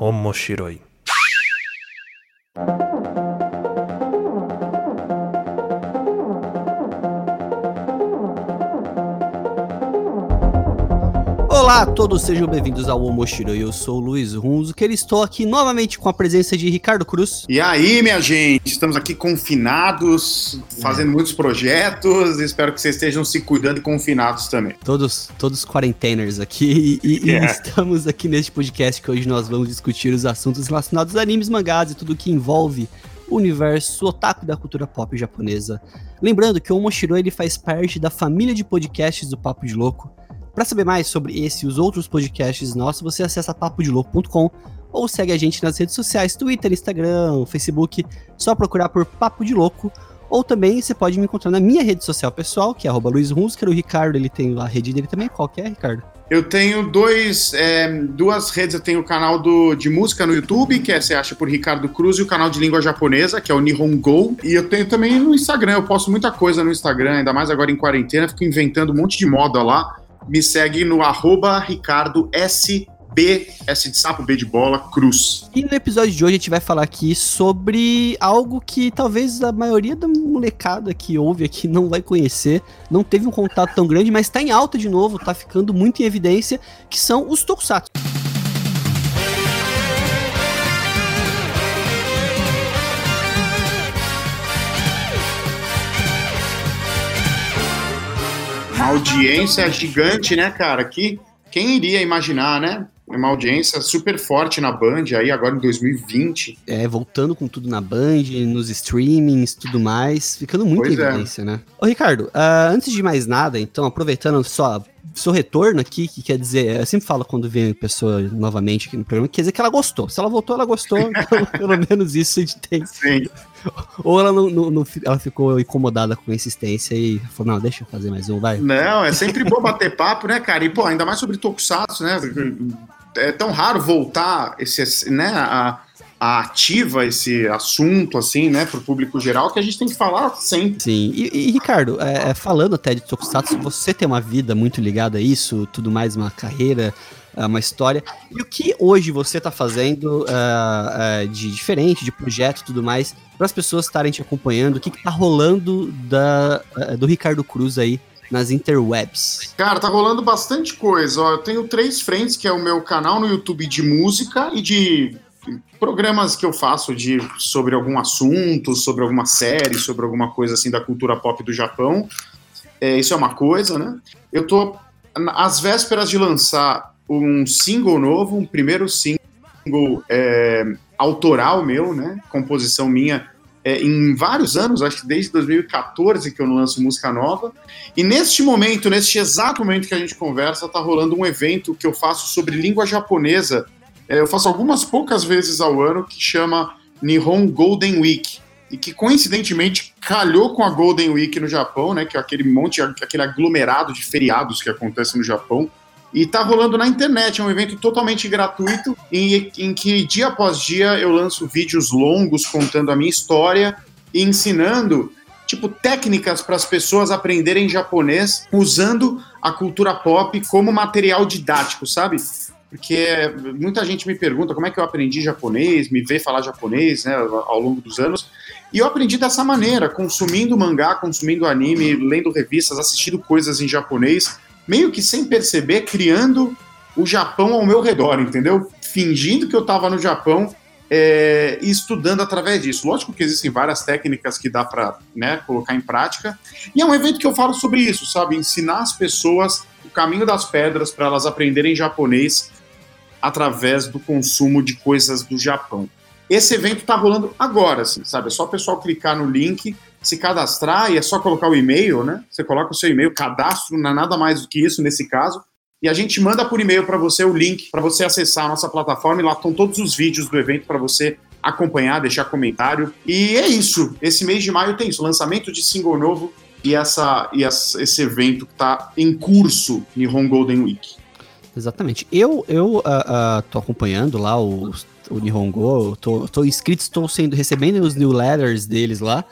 面白い。Olá a todos, sejam bem-vindos ao Omoshiro. Eu sou o Luiz Runzo, que estou aqui novamente com a presença de Ricardo Cruz. E aí, minha gente, estamos aqui confinados, fazendo é. muitos projetos. Espero que vocês estejam se cuidando e confinados também. Todos, todos quarenteners aqui e, yeah. e, estamos aqui neste podcast que hoje nós vamos discutir os assuntos relacionados a animes, mangás e tudo que envolve o universo otaku da cultura pop japonesa. Lembrando que o Omoshiro ele faz parte da família de podcasts do Papo de Louco para saber mais sobre esse e os outros podcasts nossos, você acessa papodelouco.com ou segue a gente nas redes sociais, Twitter, Instagram, Facebook, só procurar por Papo de Louco. Ou também você pode me encontrar na minha rede social pessoal, que é arroba Luiz Hunsker, o Ricardo, ele tem a rede dele também. Qual que é, Ricardo? Eu tenho dois, é, duas redes. Eu tenho o canal do, de música no YouTube, que é, você acha por Ricardo Cruz, e o canal de língua japonesa, que é o Nihongo. E eu tenho também no Instagram. Eu posto muita coisa no Instagram, ainda mais agora em quarentena. Fico inventando um monte de moda lá me segue no arroba Ricardo S. B, S de sapo, B de bola, cruz. E no episódio de hoje a gente vai falar aqui sobre algo que talvez a maioria da molecada que ouve aqui não vai conhecer, não teve um contato tão grande, mas tá em alta de novo, tá ficando muito em evidência, que são os tokusatsu. Uma audiência gigante, né, cara? Que quem iria imaginar, né? Uma audiência super forte na Band aí agora em 2020. É, voltando com tudo na Band, nos streamings, tudo mais, ficando muito pois em é. evidência, é. né? Ô, Ricardo, uh, antes de mais nada, então, aproveitando só seu retorno aqui, que quer dizer, eu sempre falo quando vem pessoa novamente aqui no programa, quer dizer que ela gostou. Se ela voltou, ela gostou, então, pelo menos isso a gente tem. Sim. Ou ela não, não, não, ela ficou incomodada com a insistência e falou, não, deixa eu fazer mais um, vai. Não, é sempre bom bater papo, né, cara? E, pô, ainda mais sobre Tokusatsu, né? É tão raro voltar esse, né, a, a ativa esse assunto, assim, né, pro público geral, que a gente tem que falar sempre. Sim, e, e Ricardo, é, é falando até de Tokusatsu, você tem uma vida muito ligada a isso, tudo mais, uma carreira é uma história. E o que hoje você está fazendo uh, uh, de diferente, de projeto e tudo mais, para as pessoas estarem te acompanhando? O que, está rolando da, uh, do Ricardo Cruz aí nas interwebs? Cara, tá rolando bastante coisa. Ó, eu tenho três frentes, que é o meu canal no YouTube de música e de programas que eu faço de sobre algum assunto, sobre alguma série, sobre alguma coisa assim da cultura pop do Japão. É, isso é uma coisa, né? Eu tô às vésperas de lançar um single novo, um primeiro single é, autoral meu, né? Composição minha é, em vários anos, acho que desde 2014 que eu não lanço música nova. E neste momento, neste exato momento que a gente conversa, tá rolando um evento que eu faço sobre língua japonesa. É, eu faço algumas poucas vezes ao ano que chama Nihon Golden Week. E que coincidentemente calhou com a Golden Week no Japão, né? Que é aquele monte, aquele aglomerado de feriados que acontece no Japão. E tá rolando na internet, é um evento totalmente gratuito, em, em que dia após dia eu lanço vídeos longos contando a minha história e ensinando tipo técnicas para as pessoas aprenderem japonês usando a cultura pop como material didático, sabe? Porque muita gente me pergunta como é que eu aprendi japonês, me vê falar japonês, né, ao longo dos anos. E eu aprendi dessa maneira, consumindo mangá, consumindo anime, lendo revistas, assistindo coisas em japonês meio que sem perceber, criando o Japão ao meu redor, entendeu? Fingindo que eu estava no Japão é, e estudando através disso. Lógico que existem várias técnicas que dá para né, colocar em prática. E é um evento que eu falo sobre isso, sabe? Ensinar as pessoas o caminho das pedras para elas aprenderem japonês através do consumo de coisas do Japão. Esse evento está rolando agora, assim, sabe? É só o pessoal clicar no link se cadastrar e é só colocar o e-mail, né? Você coloca o seu e-mail, cadastro, não é nada mais do que isso nesse caso. E a gente manda por e-mail para você o link para você acessar a nossa plataforma e lá estão todos os vídeos do evento para você acompanhar, deixar comentário. E é isso. Esse mês de maio tem isso, lançamento de single novo e essa e esse evento que está em curso Nihon Golden Week. Exatamente. Eu eu uh, uh, tô acompanhando lá o, o Nihongo, tô, tô inscrito, estou sendo recebendo os newsletters deles lá.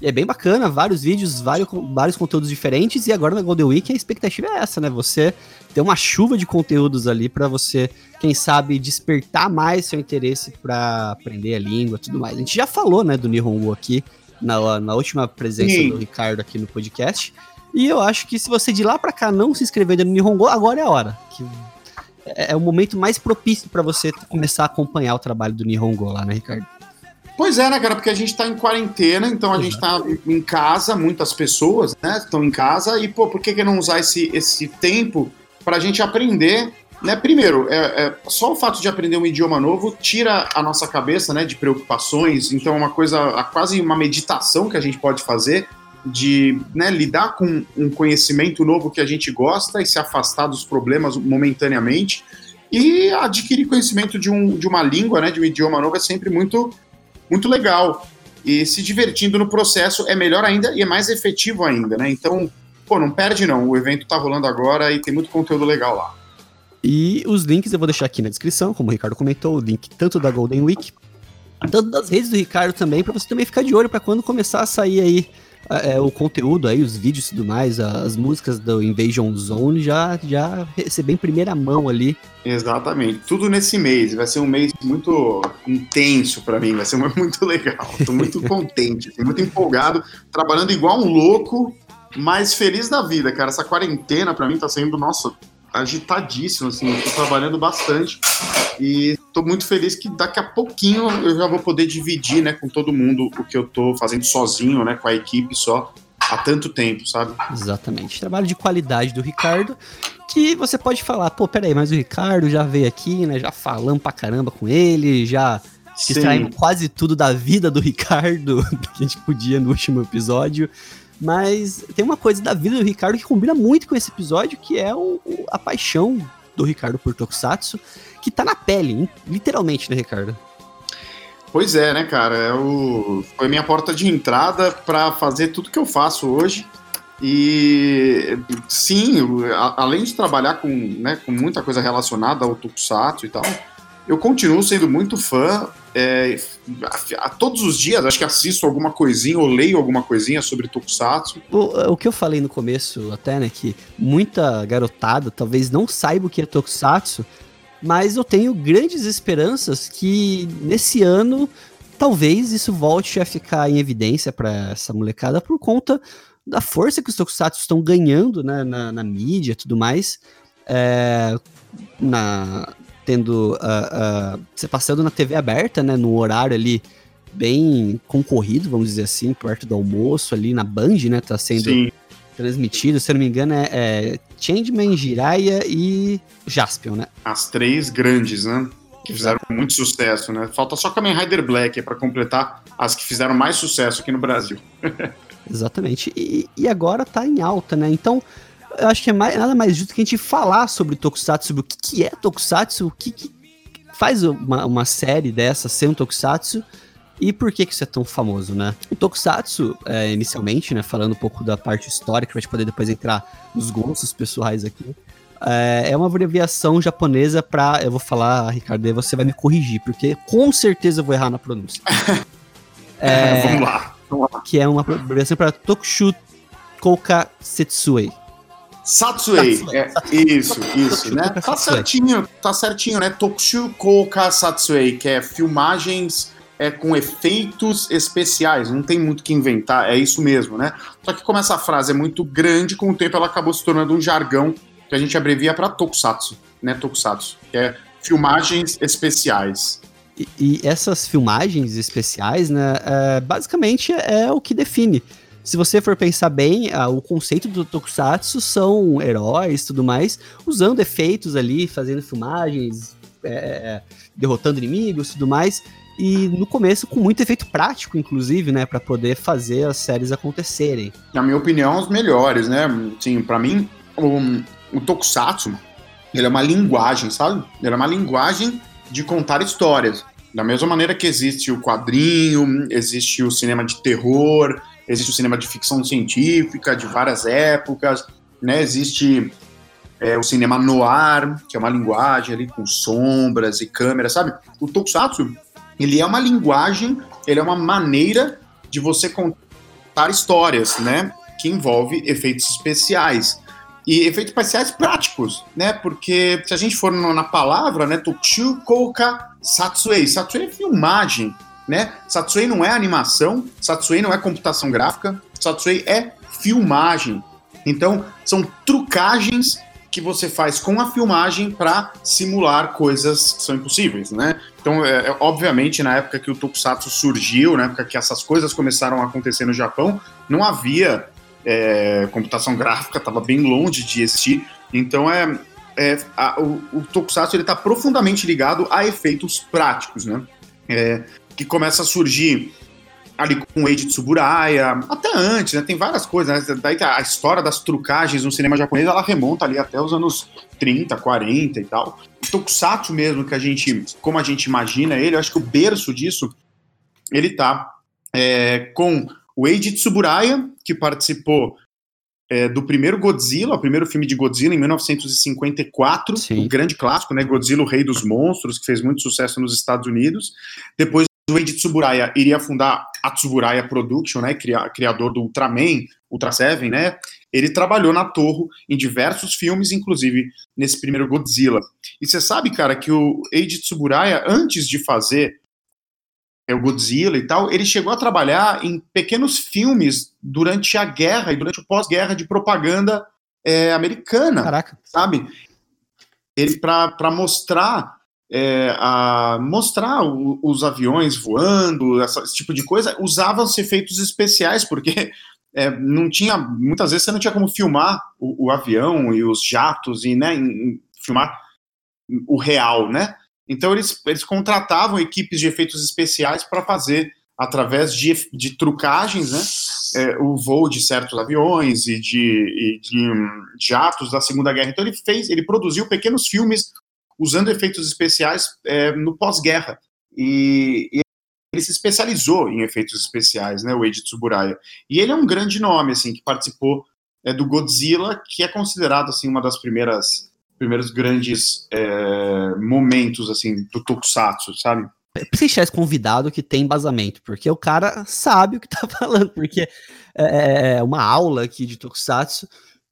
E é bem bacana, vários vídeos, vários, vários conteúdos diferentes. E agora na Golden Week a expectativa é essa, né? Você ter uma chuva de conteúdos ali para você, quem sabe, despertar mais seu interesse para aprender a língua e tudo mais. A gente já falou, né, do Nihongo aqui na, na última presença Sim. do Ricardo aqui no podcast. E eu acho que se você de lá para cá não se inscrever no Nihongo, agora é a hora. Que é, é o momento mais propício para você começar a acompanhar o trabalho do Nihongo lá, né, Ricardo? Pois é, né, cara? Porque a gente tá em quarentena, então a gente tá em casa, muitas pessoas, né, estão em casa, e, pô, por que, que não usar esse, esse tempo pra gente aprender, né? Primeiro, é, é, só o fato de aprender um idioma novo tira a nossa cabeça, né, de preocupações, então é uma coisa, quase uma meditação que a gente pode fazer, de né, lidar com um conhecimento novo que a gente gosta e se afastar dos problemas momentaneamente. E adquirir conhecimento de, um, de uma língua, né, de um idioma novo, é sempre muito muito legal. E se divertindo no processo é melhor ainda e é mais efetivo ainda, né? Então, pô, não perde não. O evento tá rolando agora e tem muito conteúdo legal lá. E os links eu vou deixar aqui na descrição, como o Ricardo comentou, o link tanto da Golden Week, tanto das redes do Ricardo também, para você também ficar de olho para quando começar a sair aí é, o conteúdo aí, os vídeos e tudo mais, as músicas do Invasion Zone já, já receber em primeira mão ali. Exatamente. Tudo nesse mês. Vai ser um mês muito intenso para mim, vai ser muito legal. Tô muito contente, assim, muito empolgado, trabalhando igual um louco, mas feliz da vida, cara. Essa quarentena para mim tá sendo, nossa, agitadíssimo, assim, tô trabalhando bastante e tô muito feliz que daqui a pouquinho eu já vou poder dividir, né, com todo mundo o que eu tô fazendo sozinho, né, com a equipe só há tanto tempo, sabe? Exatamente. Trabalho de qualidade do Ricardo, que você pode falar, pô, peraí, mas o Ricardo já veio aqui, né, já falamos pra caramba com ele, já extraímos quase tudo da vida do Ricardo que a gente podia no último episódio. Mas tem uma coisa da vida do Ricardo que combina muito com esse episódio, que é o, o, a paixão do Ricardo por Tokusatsu, que tá na pele, literalmente, né, Ricardo? Pois é, né, cara? É o... Foi minha porta de entrada para fazer tudo que eu faço hoje. E sim, além de trabalhar com, né, com muita coisa relacionada ao Tokusatsu e tal, eu continuo sendo muito fã. É, a, a, todos os dias, acho que assisto alguma coisinha ou leio alguma coisinha sobre Tokusatsu. O, o, que eu falei no começo, até, né, que muita garotada talvez não saiba o que é Tokusatsu, mas eu tenho grandes esperanças que nesse ano talvez isso volte a ficar em evidência para essa molecada por conta da força que os Tokusatsu estão ganhando né, na, na mídia e tudo mais. É, na, tendo. Uh, uh, você passando na TV aberta, né? No horário ali bem concorrido, vamos dizer assim, perto do almoço ali na Band, né? Tá sendo Sim. transmitido. Se eu não me engano, é, é Changeman, Jiraiya e Jaspion, né? As três grandes, né? Que fizeram muito sucesso, né? Falta só Kamen Rider Black para completar as que fizeram mais sucesso aqui no Brasil. Exatamente. E, e agora tá em alta, né? Então, eu acho que é mais, nada mais justo que a gente falar sobre Tokusatsu, sobre o que, que é Tokusatsu, o que, que faz uma, uma, série dessa ser um Tokusatsu e por que, que isso é tão famoso, né? O Tokusatsu, é, inicialmente, né, falando um pouco da parte histórica, pra gente poder depois entrar nos gostos pessoais aqui, é, é uma abreviação japonesa para, eu vou falar, Ricardo, aí você vai me corrigir, porque com certeza eu vou errar na pronúncia. é, vamos, lá, vamos lá. Que é uma abreviação para Tokushu Kouka Setsuei. Satsuei. É, isso, isso, né? Tá certinho, tá certinho, né? Tokushukoka Satsuei, que é filmagens é, com efeitos especiais, não tem muito que inventar, é isso mesmo, né? Só que como essa frase é muito grande, com o tempo ela acabou se tornando um jargão que a gente abrevia para Tokusatsu, né? Tokusatsu, que é filmagens especiais. E, e essas filmagens especiais, né, é, basicamente é o que define se você for pensar bem, ah, o conceito do Tokusatsu são heróis tudo mais, usando efeitos ali, fazendo filmagens, é, é derrotando inimigos tudo mais. E no começo com muito efeito prático, inclusive, né, para poder fazer as séries acontecerem. Na minha opinião, os melhores, né? Sim, para mim, o, o Tokusatsu, ele é uma linguagem, sabe? Ele é uma linguagem de contar histórias. Da mesma maneira que existe o quadrinho, existe o cinema de terror, existe o cinema de ficção científica de várias épocas, né? Existe é, o cinema noir, que é uma linguagem ali com sombras e câmeras, sabe? O Tokusatsu, ele é uma linguagem, ele é uma maneira de você contar histórias, né? Que envolve efeitos especiais. E efeitos especiais práticos, né? Porque se a gente for na palavra, né? Tokushu Kouka Satsuei. Satsuei é filmagem, né? Satsuei não é animação, Satsuei não é computação gráfica, Satsuei é filmagem. Então, são trucagens que você faz com a filmagem para simular coisas que são impossíveis, né? Então, é, é, obviamente, na época que o Tokusatsu surgiu, na época que essas coisas começaram a acontecer no Japão, não havia é, computação gráfica, estava bem longe de existir. Então, é, é a, o, o, Tokusatsu ele está profundamente ligado a efeitos práticos, né? É, que começa a surgir ali com o Eiji Tsuburaya, até antes, né? Tem várias coisas, né? Daí a história das trucagens no cinema japonês, ela remonta ali até os anos 30, 40 e tal. O Tokusatsu mesmo, que a gente, como a gente imagina ele, eu acho que o berço disso, ele tá é, com o Eiji Tsuburaya, que participou é, do primeiro Godzilla, o primeiro filme de Godzilla em 1954, Sim. um grande clássico, né? Godzilla, o Rei dos Monstros, que fez muito sucesso nos Estados Unidos. Depois o Eiji Tsuburaya iria fundar a Tsuburaya Production, né, criador do Ultraman, Ultra Seven, né, ele trabalhou na Torre em diversos filmes, inclusive nesse primeiro Godzilla. E você sabe, cara, que o Eiji Tsuburaya, antes de fazer é, o Godzilla e tal, ele chegou a trabalhar em pequenos filmes durante a guerra e durante o pós-guerra de propaganda é, americana. Caraca. Sabe? Ele, para mostrar é, a mostrar o, os aviões voando, essa, esse tipo de coisa, usavam-se efeitos especiais, porque é, não tinha, muitas vezes você não tinha como filmar o, o avião e os jatos e né, em, filmar o real, né? Então eles, eles contratavam equipes de efeitos especiais para fazer através de, de trucagens, né, é, o voo de certos aviões e de, e de um, jatos da Segunda Guerra. Então ele fez, ele produziu pequenos filmes usando efeitos especiais é, no pós-guerra. E, e, ele se especializou em efeitos especiais, né, o Eiji Tsuburaya. E ele é um grande nome, assim, que participou é, do Godzilla, que é considerado, assim, uma das primeiras primeiros grandes é, momentos, assim, do Tokusatsu, sabe? Precisa esse convidado que tem embasamento, porque o cara sabe o que tá falando, porque é, é uma aula aqui de Tokusatsu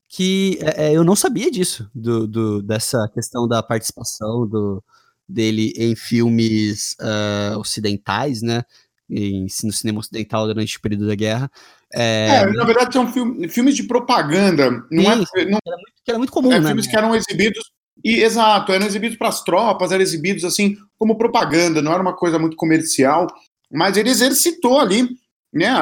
que é, eu não sabia disso, do, do, dessa questão da participação do, dele em filmes uh, ocidentais, né? Em, no cinema ocidental durante o período da guerra. É, é na verdade, são filme, filmes de propaganda. Não é, não, era, muito, era muito comum, é, né? Filmes que eram exibidos. E, exato, eram exibidos para as tropas, eram exibidos assim como propaganda, não era uma coisa muito comercial, mas ele exercitou ali né,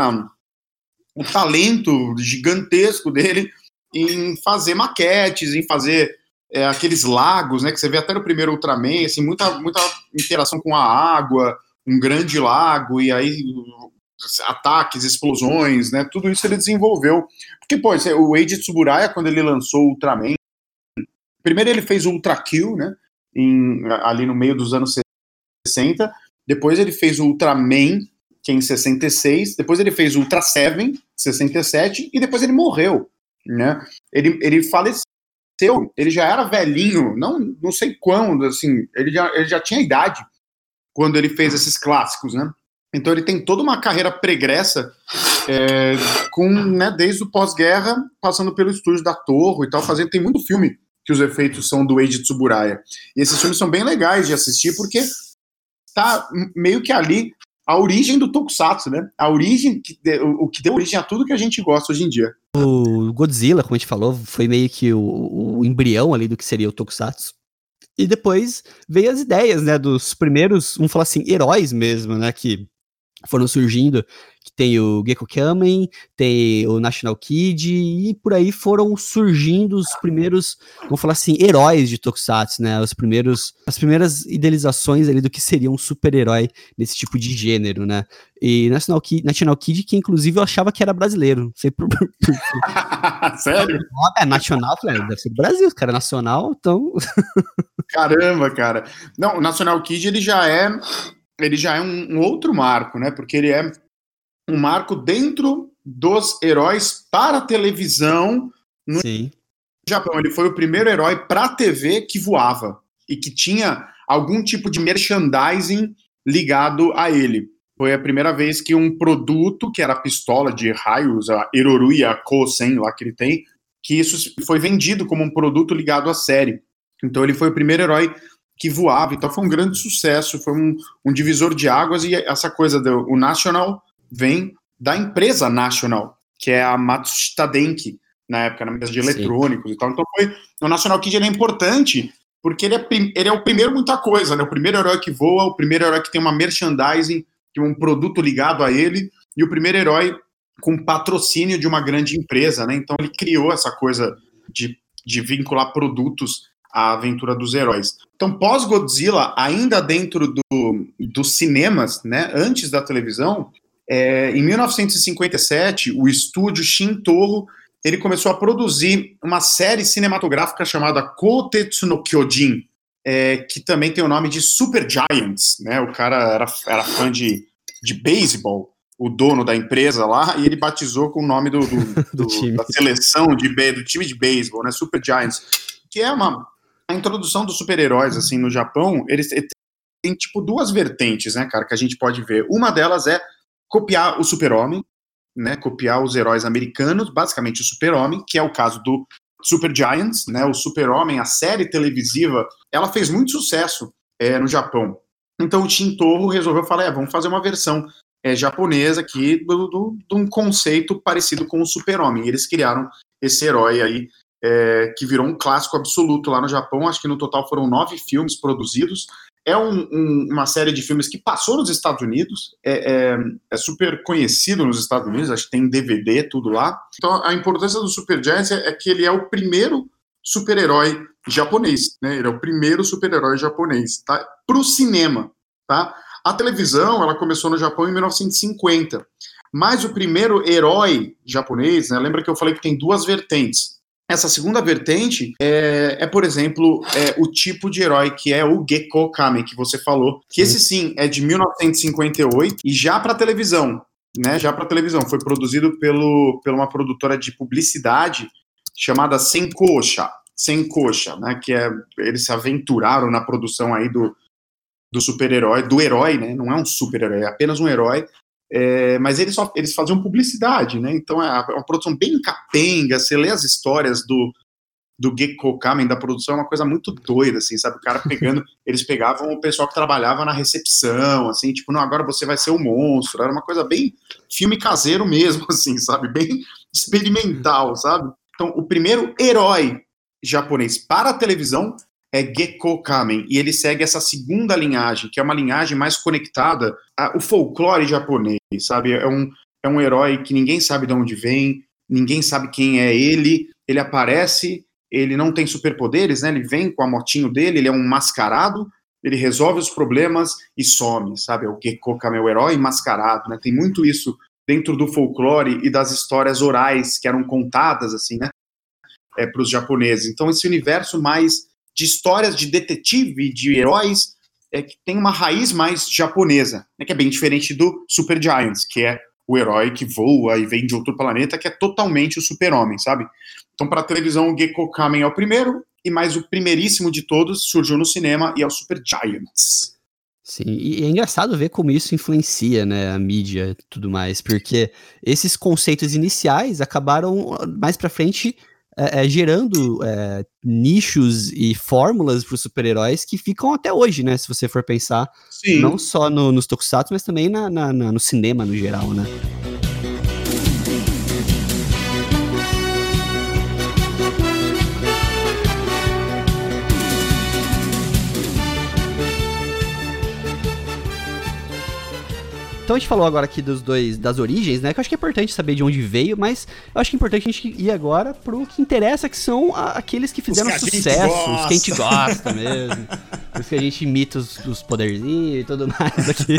o talento gigantesco dele em fazer maquetes, em fazer é, aqueles lagos, né? Que você vê até no primeiro Ultraman, assim, muita, muita interação com a água, um grande lago, e aí ataques, explosões, né? Tudo isso ele desenvolveu. Porque, pô, o Eiji Tsuburaya, quando ele lançou o Ultraman, primeiro ele fez o Ultra Kill, né? Em, ali no meio dos anos 60. Depois ele fez o Ultraman, que é em 66. Depois ele fez o Ultra Seven, 67. E depois ele morreu né? Ele, ele faleceu, ele já era velhinho, não, não sei quando, assim, ele já, ele já tinha idade quando ele fez esses clássicos, né? Então ele tem toda uma carreira pregressa é, com, né, desde o pós-guerra, passando pelo estúdio da Torre e tal, fazendo, tem muito filme que os efeitos são do Eiji Tsuburaya. E esses filmes são bem legais de assistir, porque tá meio que ali a origem do Tokusatsu, né? A origem, que, o, que deu origem a tudo que a gente gosta hoje em dia. O Godzilla, como a gente falou, foi meio que o, o embrião ali do que seria o Tokusatsu. E depois veio as ideias, né, dos primeiros, vamos falar assim, heróis mesmo, né, que foram surgindo que tem o Gecko Kamen, tem o National Kid, e por aí foram surgindo os primeiros, vamos falar assim, heróis de Tokusatsu, né? Os primeiros, as primeiras idealizações ali do que seria um super-herói nesse tipo de gênero, né? E National Kid, National Kid, que inclusive eu achava que era brasileiro, não sei por, por, por Sério? É, nacional, falei, deve ser do Brasil, cara, nacional, então... Caramba, cara. Não, o National Kid, ele já é ele já é um, um outro marco, né? Porque ele é um marco dentro dos heróis para televisão no Sim. Japão. Ele foi o primeiro herói para TV que voava e que tinha algum tipo de merchandising ligado a ele. foi a primeira vez que um produto, que era a pistola de raios, a Eroruya Kosen, lá que ele tem, que isso foi vendido como um produto ligado à série. Então ele foi o primeiro herói que voava, então foi um grande sucesso, foi um, um divisor de águas, e essa coisa do o National vem da empresa National, que é a Matsushita Denki, na época, na empresa de eletrônicos Sim. e tal. Então foi, o National Kid ele é importante porque ele é, ele é o primeiro muita coisa, né? O primeiro herói que voa, o primeiro herói que tem uma merchandising, que um produto ligado a ele, e o primeiro herói com patrocínio de uma grande empresa, né? Então ele criou essa coisa de, de vincular produtos à aventura dos heróis. Então, pós-Godzilla, ainda dentro do, dos cinemas, né, antes da televisão, é, em 1957, o estúdio Shintoro ele começou a produzir uma série cinematográfica chamada Kotetsu no Kyojin, é, que também tem o nome de Super Giants, né? O cara era, era fã de, de beisebol, o dono da empresa lá, e ele batizou com o nome do, do, do da seleção de do time de beisebol, né? Super Giants, que é uma a introdução dos super-heróis assim no Japão. Eles tem tipo duas vertentes, né, cara, que a gente pode ver. Uma delas é copiar o Super-Homem, né, copiar os heróis americanos, basicamente o Super-Homem, que é o caso do Super Giants, né, o Super-Homem, a série televisiva, ela fez muito sucesso é, no Japão. Então o Shintoro resolveu falar, é, vamos fazer uma versão é, japonesa aqui do, de um conceito parecido com o Super-Homem. Eles criaram esse herói aí é, que virou um clássico absoluto lá no Japão. Acho que no total foram nove filmes produzidos. É um, um, uma série de filmes que passou nos Estados Unidos, é, é, é, super conhecido nos Estados Unidos, acho que tem DVD, tudo lá. Então a importância do Super Giants é, é que ele é o primeiro super-herói japonês, né? Ele é o primeiro super-herói japonês, tá? Pro cinema, tá? A televisão, ela começou no Japão em 1950. Mas o primeiro herói japonês, né? Lembra que eu falei que tem duas vertentes. Essa segunda vertente é, é por exemplo, é, o tipo de herói que é o Gekko Kamen, que você falou, que esse sim é de 1958 e já para televisão, né? Já para televisão, foi produzido pelo, por uma produtora de publicidade chamada Senkosha, Senkosha, né? Que é eles se aventuraram na produção aí do, do super-herói, do herói, né? Não é um super-herói, é apenas um herói é, mas eles, só, eles faziam publicidade, né? Então é, é uma produção bem capenga. Você lê as histórias do, do Gekko Kamen, da produção, é uma coisa muito doida, assim, sabe? O cara pegando. eles pegavam o pessoal que trabalhava na recepção, assim, tipo, não, agora você vai ser o monstro. Era uma coisa bem filme caseiro mesmo, assim, sabe? Bem experimental, sabe? Então, o primeiro herói japonês para a televisão é Gekko Kamen, e ele segue essa segunda linhagem, que é uma linhagem mais conectada ao folclore japonês, sabe? É um, é um herói que ninguém sabe de onde vem, ninguém sabe quem é ele, ele aparece, ele não tem superpoderes, né? Ele vem com a motinho dele, ele é um mascarado, ele resolve os problemas e some, sabe? É o Gekko Kamen, o herói mascarado, né? Tem muito isso dentro do folclore e das histórias orais que eram contadas, assim, né? É, para os japoneses. Então, esse universo mais de histórias de detetive, de heróis, é, que tem uma raiz mais japonesa, né, que é bem diferente do Super Giants, que é o herói que voa e vem de outro planeta, que é totalmente o super-homem, sabe? Então, para a televisão, o Gekko Kamen é o primeiro, e mais o primeiríssimo de todos surgiu no cinema e é o Super Giants. Sim, e é engraçado ver como isso influencia, né, a mídia e tudo mais, porque esses conceitos iniciais acabaram mais para frente é, é, gerando é, nichos e fórmulas para os super-heróis que ficam até hoje, né? Se você for pensar, Sim. não só no, nos tokusatsu, mas também na, na, na, no cinema no geral, né? Então a gente falou agora aqui dos dois, das origens, né? Que eu acho que é importante saber de onde veio, mas eu acho que é importante a gente ir agora pro que interessa, que são a, aqueles que fizeram que sucesso, os que a gente gosta mesmo. os que a gente imita os, os poderzinhos e tudo mais aqui.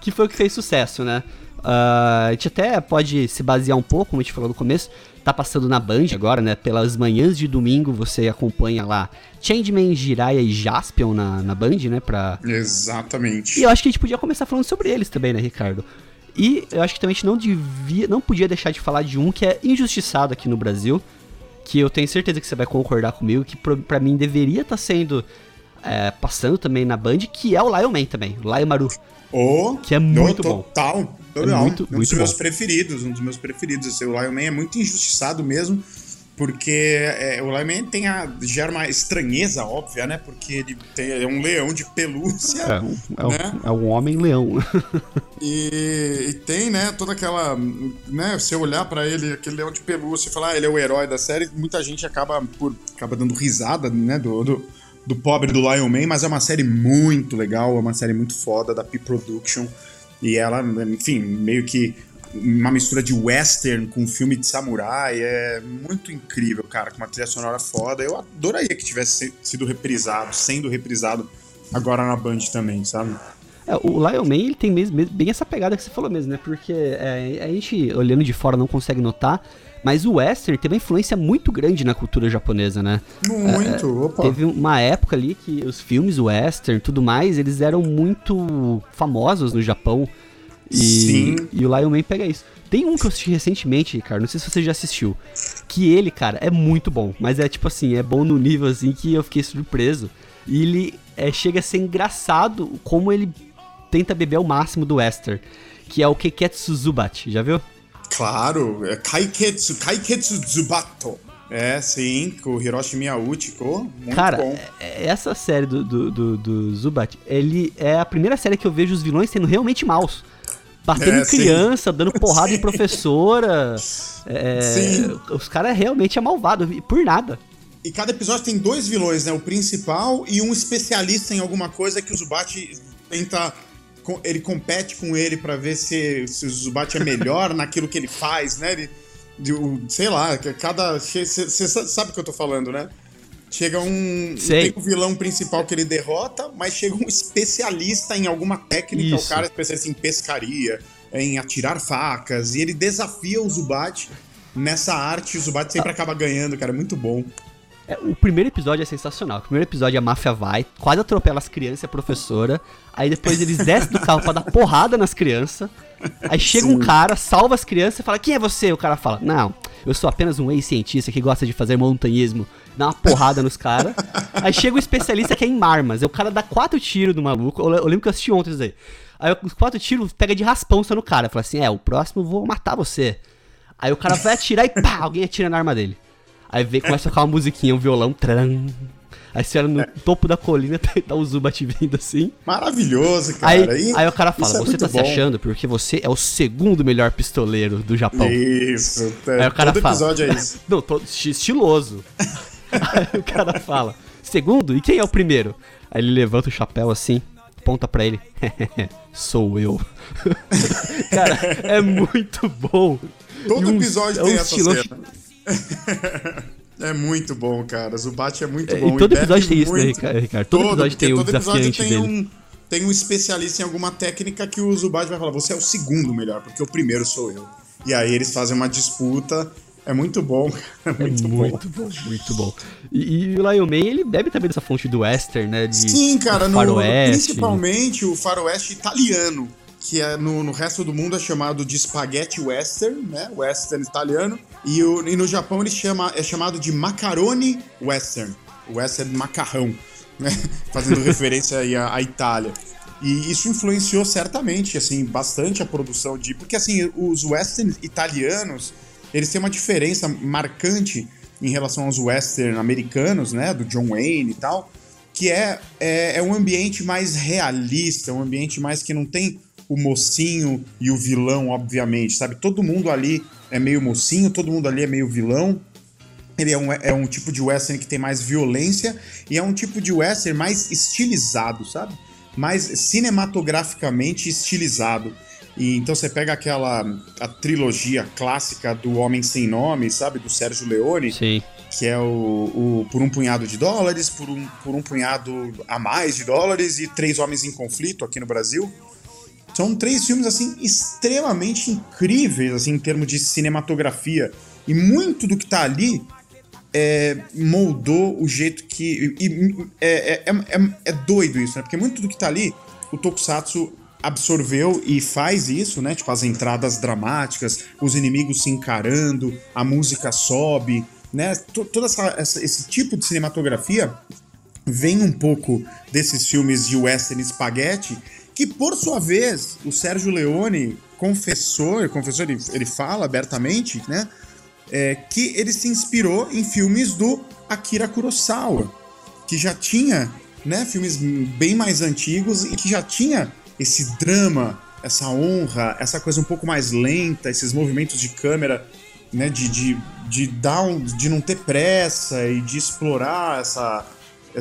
que foi o que fez sucesso, né? Uh, a gente até pode se basear um pouco, como a gente falou no começo, tá passando na Band agora, né? Pelas manhãs de domingo você acompanha lá Changeman, Jiraiya e Jaspion na, na Band, né? Pra... Exatamente. E eu acho que a gente podia começar falando sobre eles também, né, Ricardo? E eu acho que também a gente não devia, não podia deixar de falar de um que é injustiçado aqui no Brasil, que eu tenho certeza que você vai concordar comigo, que para mim deveria estar tá sendo é, passando também na Band, que é o Lion Man também, o Lion Maru. Oh, que é muito no, bom. É muito, um muito dos meus preferidos, um dos meus preferidos. O Lion Man é muito injustiçado mesmo porque é, o Lyman tem a, gera uma estranheza óbvia, né? Porque ele tem, é um leão de pelúcia. É, um, é, né? é um homem-leão. e, e, tem, né, toda aquela. Né, se eu olhar para ele, aquele leão de pelúcia, e falar, ah, ele é o herói da série, muita gente acaba, por, acaba dando risada, né, do, do, do pobre do Lion Man, mas é uma série muito legal, é uma série muito foda da P-Production. E ela, enfim, meio que uma mistura de western com filme de samurai. É muito incrível, cara, com uma trilha sonora foda. Eu adoraria que tivesse sido reprisado, sendo reprisado agora na Band também, sabe? É, o Lion Man ele tem mesmo, bem essa pegada que você falou mesmo, né? Porque é, a gente, olhando de fora, não consegue notar, mas o western teve uma influência muito grande na cultura japonesa, né? Muito, é, opa. Teve uma época ali que os filmes western tudo mais, eles eram muito famosos no Japão. E, Sim. E o Lion Man pega isso. Tem um que eu assisti recentemente, cara, não sei se você já assistiu. Que ele, cara, é muito bom. Mas é tipo assim, é bom no nível assim que eu fiquei surpreso. E ele é, chega a ser engraçado como ele tenta beber o máximo do Western. Que é o Keketsu Zubat, já viu? Claro, é Kaiketsu, Kaiketsu Zubato. É, sim, com o Hiroshi Miyauchi, ficou muito Cara, bom. É, essa série do, do, do, do Zubat, ele é a primeira série que eu vejo os vilões sendo realmente maus batendo é, em criança, sim. dando porrada sim. em professora. É, os caras realmente é malvado, por nada. E cada episódio tem dois vilões, né? O principal e um especialista em alguma coisa que o Zubat tenta. Ele compete com ele para ver se, se o Zubat é melhor naquilo que ele faz, né? Ele, sei lá, cada. Você sabe o que eu tô falando, né? Chega um. Sei. Tem o vilão principal que ele derrota, mas chega um especialista em alguma técnica. Isso. O cara é especialista em pescaria, em atirar facas. E ele desafia o Zubat nessa arte. O Zubat sempre ah. acaba ganhando, cara. É muito bom. É, o primeiro episódio é sensacional. O primeiro episódio a máfia vai, quase atropela as crianças e a professora. Aí depois eles descem do carro pra dar porrada nas crianças. Aí chega Sim. um cara, salva as crianças e fala: Quem é você? O cara fala: Não, eu sou apenas um ex-cientista que gosta de fazer montanhismo dá uma porrada nos caras. Aí chega o especialista que é em armas. Aí o cara dá quatro tiros no maluco. Eu, eu lembro que eu assisti ontem isso aí. Aí os quatro tiros pega de raspão no cara. Fala assim: é, o próximo eu vou matar você. Aí o cara vai atirar e pá, alguém atira na arma dele. Aí vem, começa a tocar uma musiquinha, um violão. Tran. Aí você olha no é. topo da colina, tá o Zubat vindo assim. Maravilhoso, cara. Aí, aí o cara fala, é você tá bom. se achando porque você é o segundo melhor pistoleiro do Japão. Isso. Aí o cara todo fala, episódio é isso. Não, todo estiloso. Aí o cara fala, segundo, e quem é o primeiro? Aí ele levanta o chapéu assim, aponta pra ele, sou eu. cara, é muito bom. Todo um, episódio é tem um essa cena. É muito bom, cara. Zubat é muito é, bom. E todo episódio tem muito... isso, né, Ricardo? Todo, todo episódio tem o um desafiante tem dele. Um, tem um especialista em alguma técnica que o Zubat vai falar: você é o segundo melhor, porque o primeiro sou eu. E aí eles fazem uma disputa é muito bom, é muito, é muito bom. bom. Muito bom. E, e, o Lion Man, ele bebe também dessa fonte do western, né? De, Sim, cara, no, principalmente o faroeste italiano, que é, no, no, resto do mundo é chamado de spaghetti western, né? Western italiano. E, o, e no Japão ele chama, é chamado de macaroni western. Western macarrão, né? Fazendo referência aí à, à Itália. E isso influenciou certamente, assim, bastante a produção de... Porque, assim, os westerns italianos eles têm uma diferença marcante em relação aos western americanos, né, do John Wayne e tal, que é, é, é um ambiente mais realista, um ambiente mais que não tem o mocinho e o vilão, obviamente, sabe? Todo mundo ali é meio mocinho, todo mundo ali é meio vilão. Ele é um, é um tipo de western que tem mais violência e é um tipo de western mais estilizado, sabe? Mais cinematograficamente estilizado. E então você pega aquela a trilogia clássica do Homem Sem Nome, sabe, do Sérgio Leone, Sim. que é o, o, por um punhado de dólares, por um, por um punhado a mais de dólares e Três Homens em Conflito aqui no Brasil. São três filmes assim extremamente incríveis assim em termos de cinematografia e muito do que tá ali é, moldou o jeito que e, e, é, é, é, é doido isso, né? Porque muito do que tá ali o Tokusatsu absorveu e faz isso, né? Tipo, as entradas dramáticas, os inimigos se encarando, a música sobe, né? Todo essa, essa, esse tipo de cinematografia vem um pouco desses filmes de western spaghetti, que por sua vez o Sérgio Leone confessou, ele confessou, ele, ele fala abertamente, né, é, que ele se inspirou em filmes do Akira Kurosawa, que já tinha, né, filmes bem mais antigos e que já tinha esse drama, essa honra, essa coisa um pouco mais lenta, esses movimentos de câmera, né, de, de, de, dar um, de não ter pressa e de explorar essa,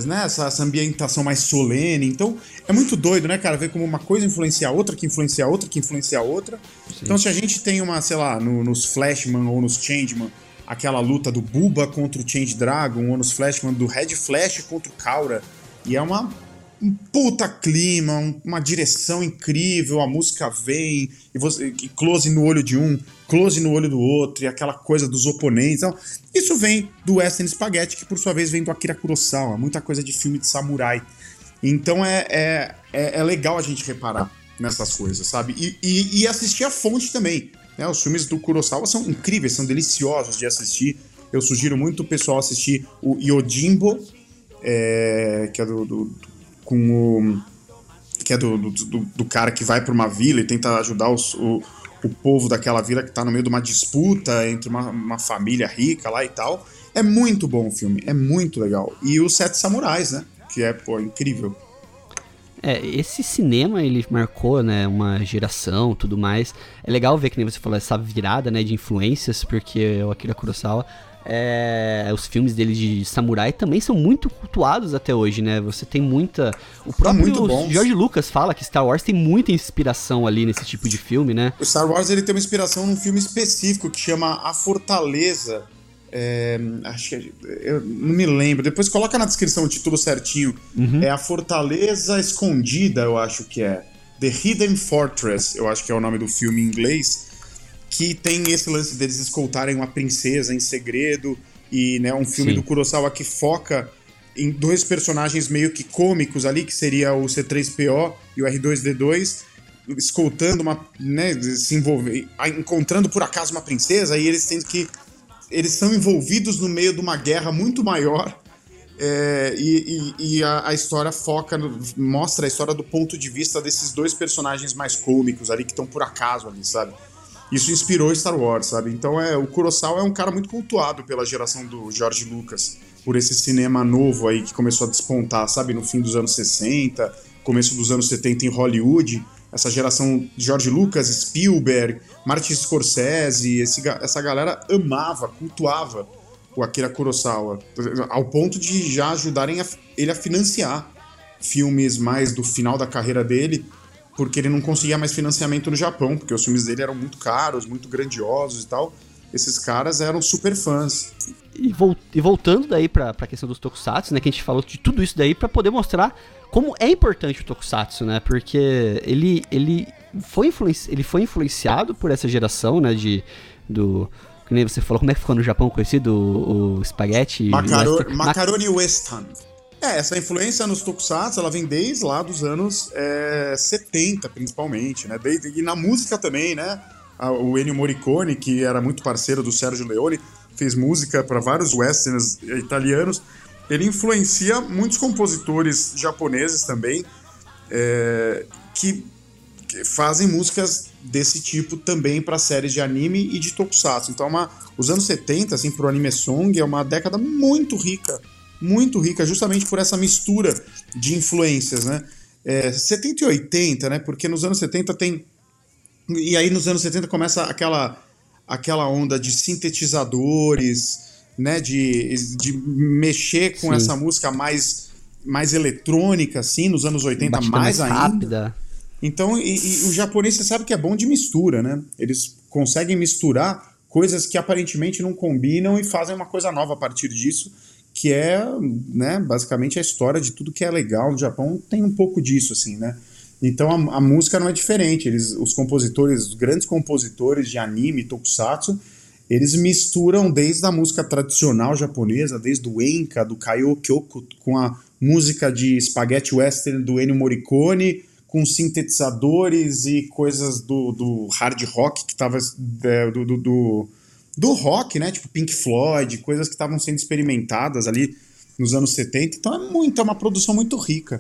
né, essa, essa, ambientação mais solene. Então, é muito doido, né, cara? Ver como uma coisa influencia a outra, que influencia a outra, que influencia a outra. Sim. Então, se a gente tem uma, sei lá, no, nos Flashman ou nos Changeman, aquela luta do Buba contra o Change Dragon, ou nos Flashman do Red Flash contra o Kaura, e é uma um puta clima, um, uma direção incrível, a música vem, e, você, e close no olho de um, close no olho do outro, e aquela coisa dos oponentes. Então, isso vem do Western Spaghetti, que por sua vez vem do Akira Kurosawa, muita coisa de filme de samurai. Então é, é, é, é legal a gente reparar nessas coisas, sabe? E, e, e assistir a fonte também. Né? Os filmes do Kurosawa são incríveis, são deliciosos de assistir. Eu sugiro muito o pessoal assistir o Yojimbo, é, que é do, do, com o. que é do, do, do cara que vai para uma vila e tenta ajudar os, o, o povo daquela vila que está no meio de uma disputa entre uma, uma família rica lá e tal. É muito bom o filme, é muito legal. E os Sete Samurais, né? Que é, pô, incrível. É, esse cinema, ele marcou, né, uma geração, tudo mais. É legal ver que nem você falou, essa virada, né, de influências, porque o Akira Kurosawa é, os filmes dele de samurai também são muito cultuados até hoje, né? Você tem muita. O próprio George Lucas fala que Star Wars tem muita inspiração ali nesse tipo de filme, né? O Star Wars ele tem uma inspiração num filme específico que chama A Fortaleza. É, acho que eu não me lembro. Depois coloca na descrição o título certinho. Uhum. É A Fortaleza Escondida, eu acho que é. The Hidden Fortress, eu acho que é o nome do filme em inglês que tem esse lance deles escoltarem uma princesa em segredo e né, um filme Sim. do Kurosawa que foca em dois personagens meio que cômicos ali, que seria o C3PO e o R2D2, escoltando uma, né, se envolver, encontrando por acaso uma princesa e eles tendo que eles são envolvidos no meio de uma guerra muito maior é, e, e, e a, a, história foca, no, mostra a história do ponto de vista desses dois personagens mais cômicos ali que estão por acaso ali, sabe? Isso inspirou Star Wars, sabe? Então é, o Kurosawa é um cara muito cultuado pela geração do George Lucas, por esse cinema novo aí que começou a despontar, sabe, no fim dos anos 60, começo dos anos 70 em Hollywood, essa geração George Lucas, Spielberg, Martin Scorsese, esse, essa galera amava, cultuava o Akira Kurosawa, ao ponto de já ajudarem a, ele a financiar filmes mais do final da carreira dele, porque ele não conseguia mais financiamento no Japão, porque os filmes dele eram muito caros, muito grandiosos e tal. Esses caras eram super fãs. E, e voltando daí pra, pra questão dos tokusatsu, né, que a gente falou de tudo isso daí para poder mostrar como é importante o tokusatsu, né, porque ele, ele, foi, influenci, ele foi influenciado por essa geração, né, de, do... Que nem você falou, como é que ficou no Japão conhecido o, o Spaghetti? Macaro, Western, Macaroni Western. É, essa influência nos tokusatsu, ela vem desde lá dos anos é, 70, principalmente, né? Desde, e na música também, né? O Ennio Morricone, que era muito parceiro do Sergio Leone, fez música para vários westerns italianos. Ele influencia muitos compositores japoneses também, é, que, que, fazem músicas desse tipo também para séries de anime e de tokusatsu. Então, é uma, os anos 70, assim, pro anime song, é uma década muito rica muito rica, justamente por essa mistura de influências, né? É, 70 e 80, né? Porque nos anos 70 tem. E aí nos anos 70 começa aquela, aquela onda de sintetizadores, né? De, de mexer com Sim. essa música mais, mais eletrônica, assim, nos anos 80, Batida mais, mais ainda. Rápida. Então, e, e, o japonês, você sabe que é bom de mistura, né? Eles conseguem misturar coisas que aparentemente não combinam e fazem uma coisa nova a partir disso que é, né, basicamente a história de tudo que é legal no Japão tem um pouco disso, assim, né? Então a, a, música não é diferente. Eles, os compositores, os grandes compositores de anime, tokusatsu, eles misturam desde a música tradicional japonesa, desde o enka, do Kaio Kyoko, com a música de spaghetti western do Ennio Morricone, com sintetizadores e coisas do, do hard rock que estava é, do, do, do do rock, né? Tipo Pink Floyd, coisas que estavam sendo experimentadas ali nos anos 70. Então é muito, é uma produção muito rica.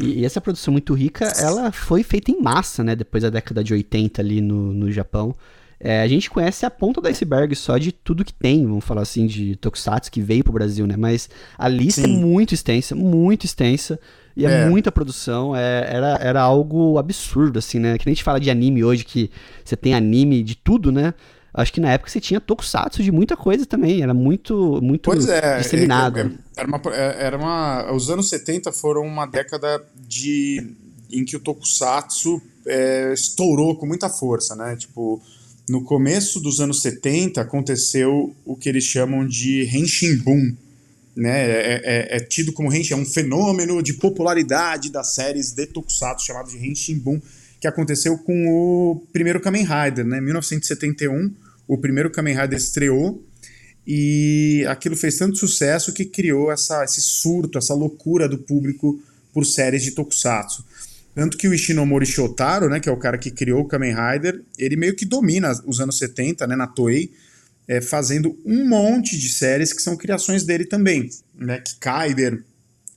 E, essa produção muito rica, ela foi feita em massa, né? Depois da década de 80 ali no, no Japão. É, a gente conhece a ponta do iceberg só de tudo que tem, vamos falar assim, de Tokusatsu que veio pro Brasil, né? Mas a lista é Sim. é muito extensa, muito extensa. E é, é. muita produção, é, era, era algo absurdo, assim, né? Que nem a gente fala de anime hoje, que você tem anime de tudo, né? Acho que na época você tinha tokusatsu de muita coisa também, era muito, muito pois é, disseminado. É, é, era, uma, é, era uma. Os anos 70 foram uma década de em que o tokusatsu é, estourou com muita força, né? Tipo, no começo dos anos 70 aconteceu o que eles chamam de Henshin Boom, né? É, é, é tido como Henshin, é um fenômeno de popularidade das séries de tokusatsu chamado de Henshin Boom, que aconteceu com o primeiro Kamen Rider, né? 1971 o primeiro Kamen Rider estreou e aquilo fez tanto sucesso que criou essa, esse surto, essa loucura do público por séries de tokusatsu. Tanto que o Ishinomori Shotaro, né, que é o cara que criou o Kamen Rider, ele meio que domina os anos 70, né, na Toei, é, fazendo um monte de séries que são criações dele também, né, Kaider,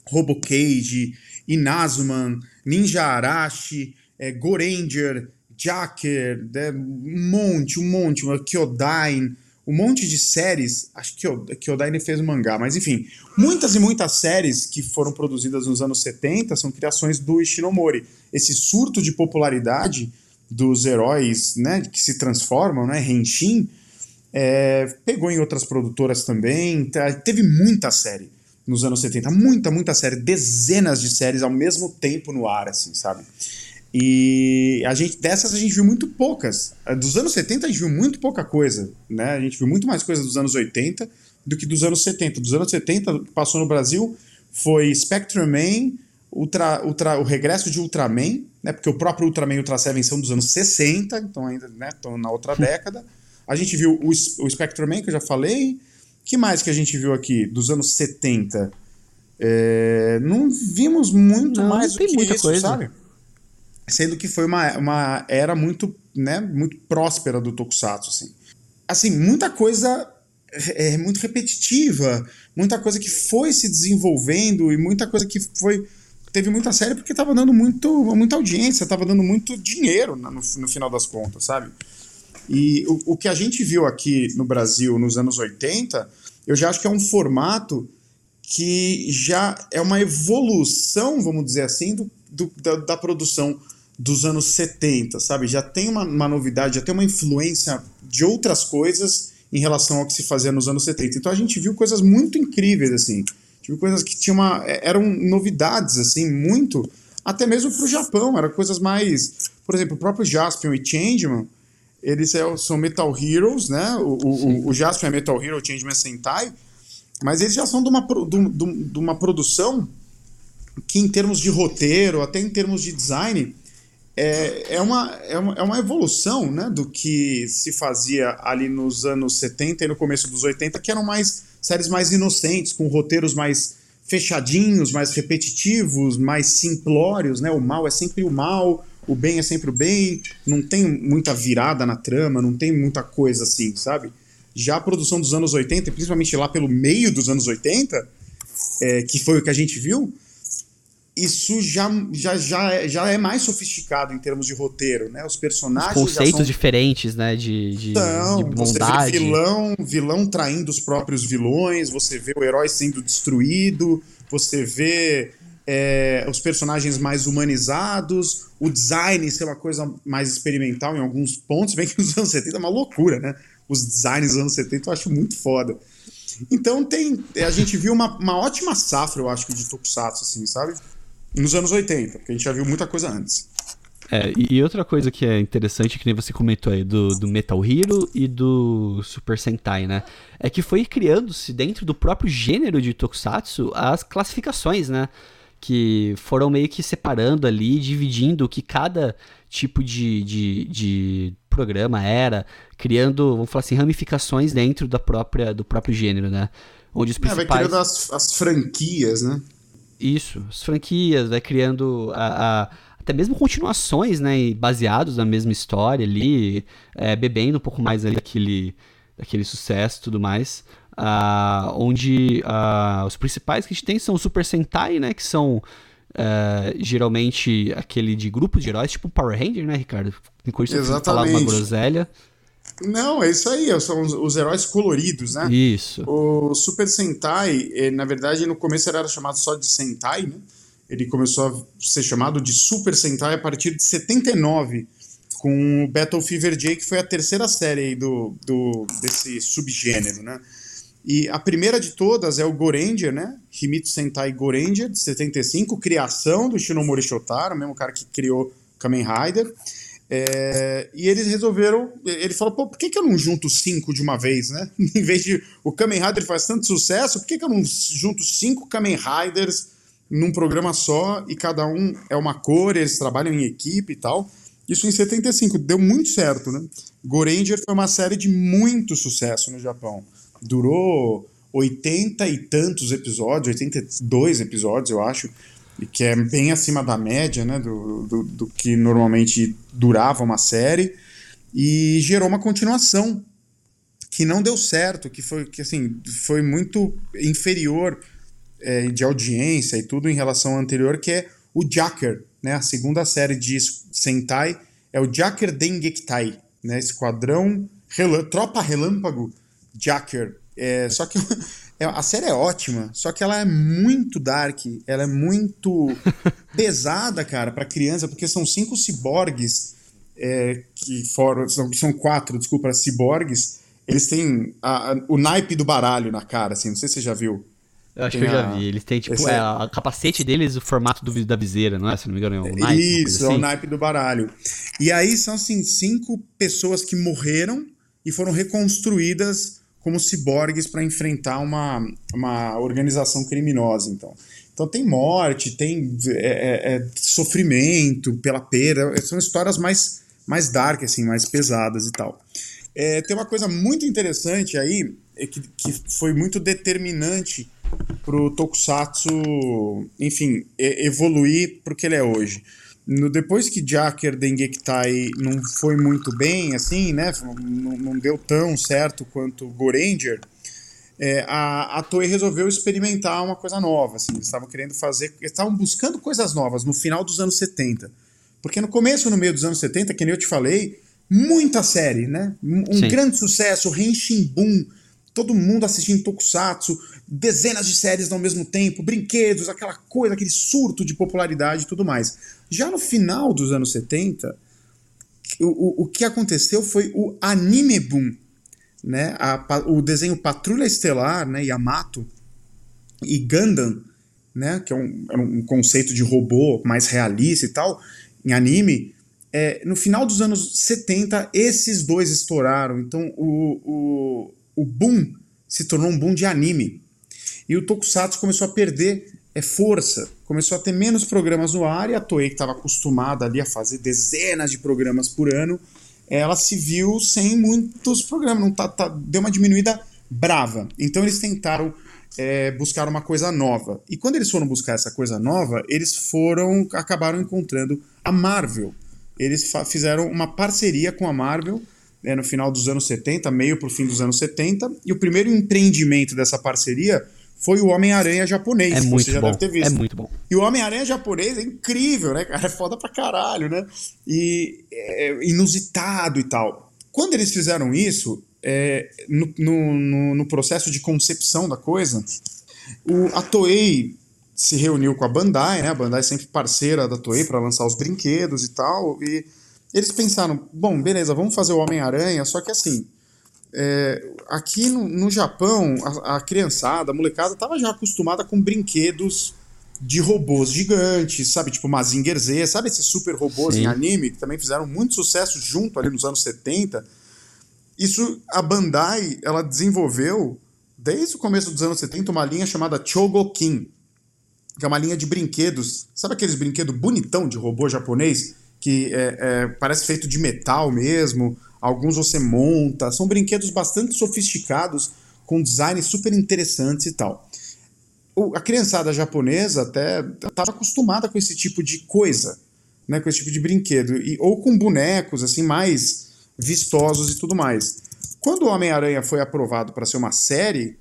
Robo Cage, Inazuman, Ninja Arashi, é, Goranger, Jacker, né, um monte, um monte, uma Kyodain, um monte de séries. Acho que Kyodain fez mangá, mas enfim, muitas e muitas séries que foram produzidas nos anos 70 são criações do Ishinomori. Esse surto de popularidade dos heróis né, que se transformam, né, Henshin, é, pegou em outras produtoras também. Tá, teve muita série nos anos 70, muita, muita série, dezenas de séries ao mesmo tempo no ar, assim, sabe? E a gente dessas a gente viu muito poucas. Dos anos 70 a gente viu muito pouca coisa, né? A gente viu muito mais coisa dos anos 80 do que dos anos 70. Dos anos 70 passou no Brasil foi Spectrum Man, Ultra, Ultra, o regresso de Ultraman, né? Porque o próprio Ultraman e Ultra Seven são dos anos 60, então ainda, né, estão na outra década. A gente viu o, o Spectrum Man, que eu já falei. que mais que a gente viu aqui dos anos 70? É, não vimos muito não, mais do que muita isso, coisa. sabe? Sendo que foi uma, uma era muito, né, muito próspera do Tokusatsu, assim. Assim, muita coisa é, é, muito repetitiva, muita coisa que foi se desenvolvendo e muita coisa que foi teve muita série porque estava dando muito, muita audiência, estava dando muito dinheiro no, no, final das contas, sabe? E o, o que a gente viu aqui no Brasil nos anos 80, eu já acho que é um formato que já é uma evolução, vamos dizer assim, do, do da, da produção dos anos 70, sabe? Já tem uma, uma novidade, já tem uma influência de outras coisas em relação ao que se fazia nos anos 70. Então a gente viu coisas muito incríveis, assim. Viu coisas que tinham uma, é, eram novidades, assim, muito. Até mesmo para o Japão, eram coisas mais. Por exemplo, o próprio Jaspion e Changeman, eles é, são Metal Heroes, né? O, o, o Jaspion é Metal Hero, o Changeman é Sentai. Mas eles já são de uma, de, de uma produção que, em termos de roteiro, até em termos de design, é, é, uma, é, uma, é uma evolução né, do que se fazia ali nos anos 70 e no começo dos 80, que eram mais séries mais inocentes, com roteiros mais fechadinhos, mais repetitivos, mais simplórios, né? O mal é sempre o mal, o bem é sempre o bem, não tem muita virada na trama, não tem muita coisa assim, sabe? Já a produção dos anos 80, principalmente lá pelo meio dos anos 80, é, que foi o que a gente viu, isso já, já, já, é, já é mais sofisticado em termos de roteiro, né? Os personagens. Os conceitos são... diferentes, né? De, de, então, de bondade. Você vê vilão, vilão traindo os próprios vilões, você vê o herói sendo destruído, você vê é, os personagens mais humanizados, o design ser uma coisa mais experimental em alguns pontos, bem que nos anos 70 é uma loucura, né? Os designs dos anos 70 eu acho muito foda. Então tem. A gente viu uma, uma ótima safra, eu acho, de Tokusatsu, assim, sabe? Nos anos 80, porque a gente já viu muita coisa antes. É, e outra coisa que é interessante, que nem você comentou aí, do, do Metal Hero e do Super Sentai, né? É que foi criando-se dentro do próprio gênero de Tokusatsu as classificações, né? Que foram meio que separando ali, dividindo o que cada tipo de, de, de programa era, criando, vamos falar assim, ramificações dentro da própria, do próprio gênero, né? Onde os principais... É, vai criando as, as franquias, né? Isso, as franquias, vai criando a, a, até mesmo continuações, né, baseados na mesma história ali, é, bebendo um pouco mais ali daquele, daquele sucesso e tudo mais. uh, onde uh, os principais que a gente tem são o Super Sentai, né, que são uh, geralmente aquele de grupo de heróis, tipo Power Ranger, né, Ricardo? Enquanto você falar uma groselha. Não, é isso aí, são os, os, heróis coloridos, né? Isso. O Super Sentai, eh, na verdade, no começo ele era chamado só de Sentai, né? Ele começou a ser chamado de Super Sentai a partir de 79, com o Battle Fever J, que foi a terceira série do, do, desse subgênero, né? E a primeira de todas é o Goranger, né? Himitsu Sentai Goranger, de 75, criação do Shinomori Shotaro, o mesmo cara que criou Kamen Rider. É, e eles resolveram. Ele falou: pô, por que, que eu não junto cinco de uma vez, né? em vez de. O Kamen Rider faz tanto sucesso, por que, que eu não junto cinco Kamen Riders num programa só e cada um é uma cor, eles trabalham em equipe e tal? Isso em 75, deu muito certo, né? Goranger foi uma série de muito sucesso no Japão. Durou 80 e tantos episódios, 82 episódios, eu acho que é bem acima da média, né, do, do, do, que normalmente durava uma série, e gerou uma continuação que não deu certo, que foi que assim foi muito inferior é, de audiência e tudo em relação ao anterior, que é o Jacker, né, a segunda série de Sentai é o Jacker Dengekitai, né, Esquadrão Relâ Tropa Relâmpago Jacker. É, só que É, a série é ótima, só que ela é muito dark, ela é muito pesada, cara, para criança, porque são cinco ciborgues é, que foram, são, são quatro, desculpa, ciborgues. Eles têm a, a, o naipe do baralho na cara, assim, não sei se você já viu. Eu acho tem que eu já vi. Eles têm, tipo, é, é, a capacete deles, o formato do, da viseira, não é? Se não me engano, é o naipe. Isso, assim. é o assim. naipe do baralho. E aí são, assim, cinco pessoas que morreram e foram reconstruídas como ciborgues para enfrentar uma, uma organização criminosa. Então, então tem morte, tem é, é, é, sofrimento pela perda, são histórias mais, mais dark, assim, mais pesadas e tal. É, tem uma coisa muito interessante aí, é que, que foi muito determinante para o Tokusatsu, enfim, evoluir o que ele é hoje no, depois que Jacker Dengektai não foi muito bem, assim, né? Não, não deu tão certo quanto Goranger, é, a, a Toei resolveu experimentar uma coisa nova, assim, eles estavam querendo fazer, estavam buscando coisas novas no final dos anos 70. Porque no começo, no meio dos anos 70, que nem eu te falei, muita série, né? Um Sim. grande sucesso, Henshin Boom, todo mundo assistindo Tokusatsu, dezenas de séries ao mesmo tempo, brinquedos, aquela coisa, aquele surto de popularidade e tudo mais. Já no final dos anos 70, o, o, o que aconteceu foi o anime boom, né? A, o desenho Patrulha Estelar, né? Yamato e Gundam, né? Que é um, é um conceito de robô mais realista e tal, em anime. É, no final dos anos 70, esses dois estouraram. Então, o, o, o boom se tornou um boom de anime. E o Tokusatsu começou a perder é, força, começou a ter menos programas no ar e a Toei, que estava acostumada ali a fazer dezenas de programas por ano, ela se viu sem muitos programas, não tá, tá deu uma diminuída brava. Então eles tentaram é, buscar uma coisa nova. E quando eles foram buscar essa coisa nova, eles foram acabaram encontrando a Marvel. Eles fizeram uma parceria com a Marvel é, no final dos anos 70, meio para o fim dos anos 70, e o primeiro empreendimento dessa parceria foi o Homem-Aranha japonês. É muito bom. É muito bom. E o Homem-Aranha japonês é incrível, né, cara? É foda pra caralho, né? E é inusitado e tal. Quando eles fizeram isso, é, no, no, no, processo de concepção da coisa, o, a Toei se reuniu com a Bandai, né? A Bandai é sempre parceira da Toei para lançar os brinquedos e tal. E eles pensaram, bom, beleza, vamos fazer o Homem-Aranha, só que assim, é, aqui no, no Japão, a, a, criançada, a molecada, tava já acostumada com brinquedos de robôs gigantes, sabe? Tipo Mazinger Z, sabe esses super robôs Sim. em anime que também fizeram muito sucesso junto ali nos anos 70. Isso a Bandai, ela desenvolveu desde o começo dos anos 70 uma linha chamada Chogokin, que é uma linha de brinquedos. Sabe aqueles brinquedos bonitão de robô japonês que é, é, parece feito de metal mesmo? Alguns você monta, são brinquedos bastante sofisticados, com designs super interessantes e tal. O, a criançada japonesa até estava acostumada com esse tipo de coisa, né, com esse tipo de brinquedo, e, ou com bonecos assim mais vistosos e tudo mais. Quando o Homem-Aranha foi aprovado para ser uma série,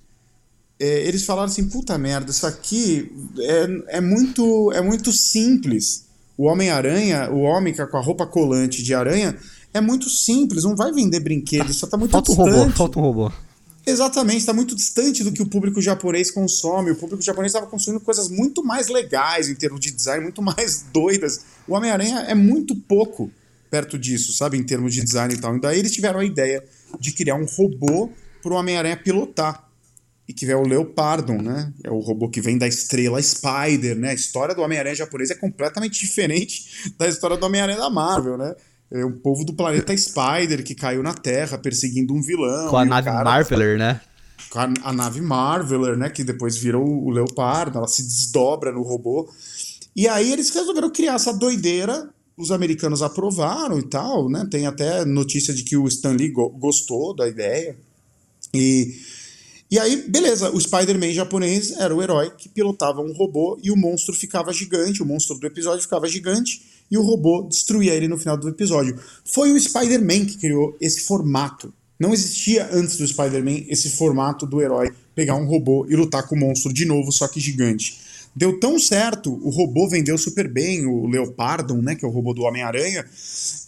é, eles falaram assim, puta merda, isso aqui é, é, muito, é muito simples. O Homem-Aranha, o homem com a roupa colante de aranha, é muito simples, não vai vender brinquedo, isso tá muito falta distante. Um robô, falta um robô. Exatamente, está muito distante do que o público japonês consome. O público japonês estava consumindo coisas muito mais legais em termos de design, muito mais doidas. O Homem-Aranha é muito pouco perto disso, sabe, em termos de design e tal. E daí eles tiveram a ideia de criar um robô para o Homem-Aranha pilotar. E que é o Leopardon, né? É o robô que vem da estrela Spider, né? A história do Homem-Aranha japonês é completamente diferente da história do Homem-Aranha da Marvel, né? É um povo do planeta Spider que caiu na Terra perseguindo um vilão. Com a nave Marveler, né? Com a, a, nave Marveler, né? Que depois vira o, o Leopardo, ela se desdobra no robô. E aí eles resolveram criar essa doideira. Os americanos aprovaram e tal, né? Tem até notícia de que o Stan Lee go gostou da ideia. E, e aí, beleza, o Spider-Man japonês era o herói que pilotava um robô e o monstro ficava gigante, o monstro do episódio ficava gigante e o robô destruía ele no final do episódio. Foi o Spider-Man que criou esse formato. Não existia antes do Spider-Man esse formato do herói pegar um robô e lutar com o monstro de novo, só que gigante. Deu tão certo, o robô vendeu super bem, o Leopardon, né, que é o robô do Homem-Aranha,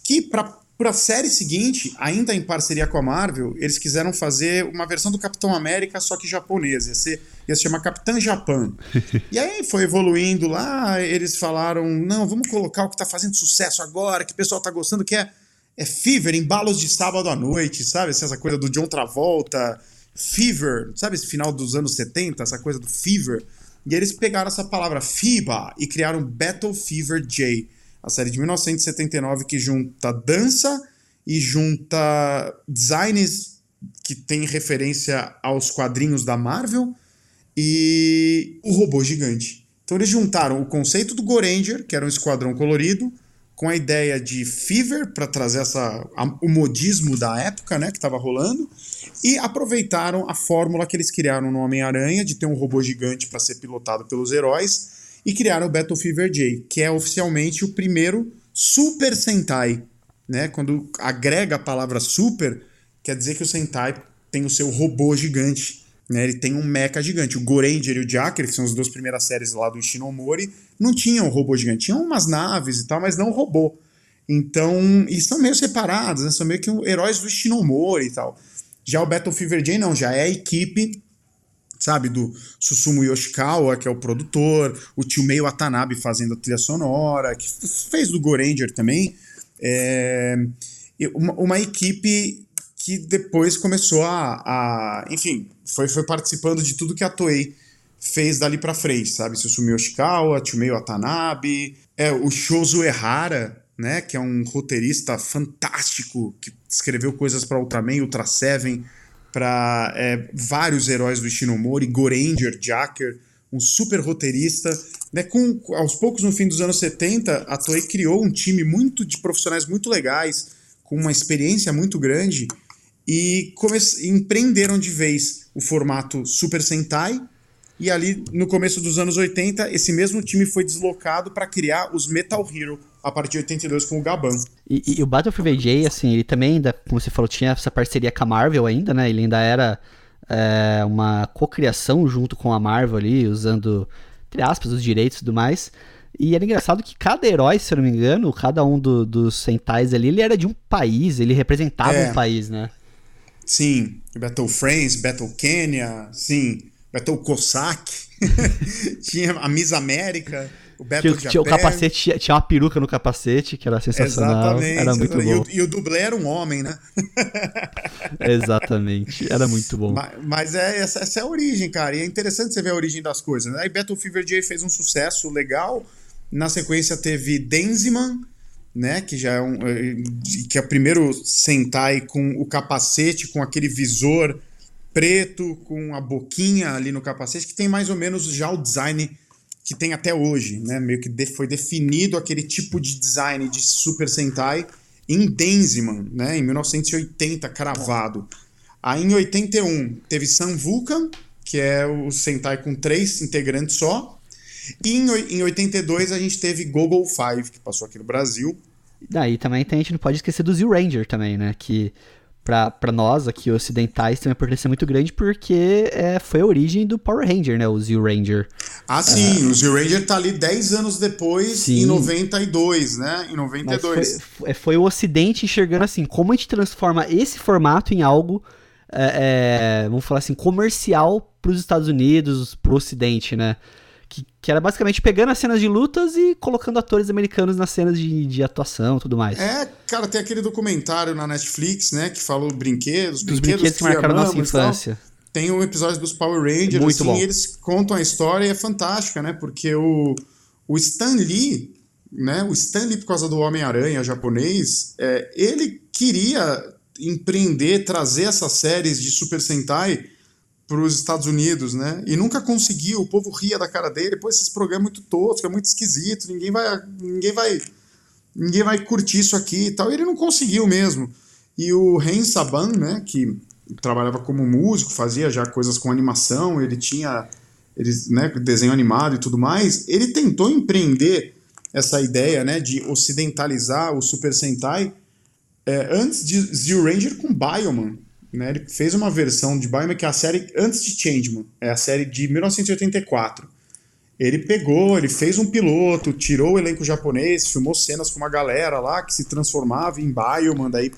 que para para a série seguinte, ainda em parceria com a Marvel, eles quiseram fazer uma versão do Capitão América, só que japonesa. Ia, ser, ia se chamar Capitã Japão. e aí foi evoluindo lá, eles falaram: não, vamos colocar o que está fazendo sucesso agora, que o pessoal está gostando, que é, é Fever, embalos de sábado à noite, sabe? Essa coisa do John Travolta, Fever, sabe esse final dos anos 70, essa coisa do Fever? E eles pegaram essa palavra FIBA e criaram Battle Fever J a série de 1979 que junta dança e junta designs que tem referência aos quadrinhos da Marvel e o robô gigante. Então eles juntaram o conceito do Goranger, que era um esquadrão colorido, com a ideia de Fever para trazer essa a, o modismo da época, né, que estava rolando, e aproveitaram a fórmula que eles criaram no Homem-Aranha de ter um robô gigante para ser pilotado pelos heróis e criaram o Battle Fever J, que é oficialmente o primeiro Super Sentai. Né? Quando agrega a palavra super, quer dizer que o Sentai tem o seu robô gigante. Né? Ele tem um mecha gigante. O Goranger e o Jacker, que são as duas primeiras séries lá do Ishinomori, não tinham robô gigante. Tinham umas naves e tal, mas não robô. Então, e são meio separados, né? são meio que heróis do Ishinomori e tal. Já o Battle Fever J não, já é a equipe sabe? Do Susumu Yoshikawa, que é o produtor, o tio Watanabe fazendo a trilha sonora, que fez do Goranger também. É, uma, uma, equipe que depois começou a, a, enfim, foi, foi participando de tudo que a Toei fez dali para frente, sabe? Susumu Yoshikawa, tio Watanabe, é, o Shozo Ehara, né, que é um roteirista fantástico, que escreveu coisas para Ultraman, Ultra Seven, para é, vários heróis do Ishinomori, Goranger, Jacker, um super roteirista. Né, com, aos poucos, no fim dos anos 70, a Toei criou um time muito de profissionais muito legais, com uma experiência muito grande, e empreenderam de vez o formato Super Sentai. E ali, no começo dos anos 80, esse mesmo time foi deslocado para criar os Metal Hero, a partir de 82 com o Gaban. E, e, o Battlefield VJ, assim, ele também ainda, como você falou, tinha essa parceria com a Marvel ainda, né? Ele ainda era é, uma cocriação junto com a Marvel ali, usando, entre aspas, os direitos e tudo mais. E era engraçado que cada herói, se eu não me engano, cada um do, dos Sentais ali, ele era de um país, ele representava é. um país, né? Sim, Battle France, Battle Kenya, sim, Battle Cossack, tinha a Miss América. O Beto tinha, tinha o capacete, tinha, uma peruca no capacete, que era sensacional. Exatamente. Era muito bom. E o, e o dublê era um homem, né? Exatamente. Era muito bom. Mas, mas é, essa, essa, é a origem, cara. E é interessante você ver a origem das coisas. Né? Aí Battle Fever J fez um sucesso legal. Na sequência teve Denziman, né? Que já é um. Eh, que é o primeiro Sentai com o capacete, com aquele visor preto, com a boquinha ali no capacete, que tem mais ou menos já o design que tem até hoje, né? Meio que foi definido aquele tipo de design de Super Sentai em Denziman, né? Em 1980, cravado. Aí em 81 teve Sun Vulcan, que é o Sentai com três integrantes só. E em 82 a gente teve Google Five, que passou aqui no Brasil. Daí também tem, a gente não pode esquecer do Zero Ranger também, né? Que para nós aqui ocidentais tem uma importância muito grande porque é, foi a origem do Power Ranger, né? O Zeo Ranger. Ah, sim, uh, o Zeo Ranger tá ali 10 anos depois, sim. em 92, né? Em 92. Foi, foi, o Ocidente enxergando assim, como a gente transforma esse formato em algo, é, é, vamos falar assim, comercial para os Estados Unidos, para o Ocidente, né? Que, que, era basicamente pegando as cenas de lutas e colocando atores americanos nas cenas de, de atuação e tudo mais. É, cara, tem aquele documentário na Netflix, né, que falou brinquedos, Dos brinquedos, brinquedos que, que marcaram nossa infância. Tem um episódio dos Power Rangers, Muito assim, bom. eles contam a história e é fantástica, né, porque o, o Stan Lee, né, o Stan Lee, por causa do Homem-Aranha japonês, é, ele queria empreender, trazer essas séries de Super Sentai para os Estados Unidos, né? E nunca conseguiu, o povo ria da cara dele, pô, esses programas é muito tosco, é muito esquisito, ninguém vai, ninguém vai, ninguém vai curtir isso aqui e tal. E ele não conseguiu mesmo. E o Ren Saban, né, que trabalhava como músico, fazia já coisas com animação, ele tinha ele, né, desenho animado e tudo mais, ele tentou empreender essa ideia, né, de ocidentalizar o Super Sentai é, antes de Zero Ranger com Bioman, né, ele fez uma versão de Bioman que é a série antes de Changeman, é a série de 1984. Ele pegou, ele fez um piloto, tirou o elenco japonês, filmou cenas com uma galera lá que se transformava em Bioman, daí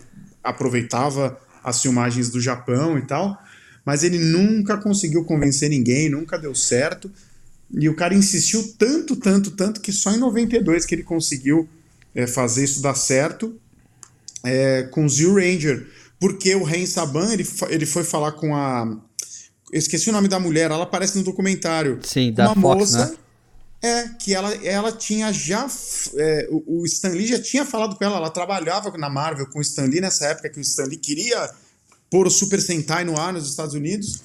aproveitava as filmagens do Japão e tal, mas ele nunca conseguiu convencer ninguém, nunca deu certo. E o cara insistiu tanto, tanto, tanto que só em 92 que ele conseguiu é, fazer isso dar certo é, com Zero Ranger porque o Ren Saban, ele, ele foi falar com a. Eu esqueci o nome da mulher, ela aparece no documentário. Sim, da uma Fox, moça. Né? É, que ela, ela tinha já. É, o, o Stan Lee já tinha falado com ela, ela trabalhava na Marvel com o Stan Lee nessa época que o Stan Lee queria pôr o Super Sentai no ar nos Estados Unidos.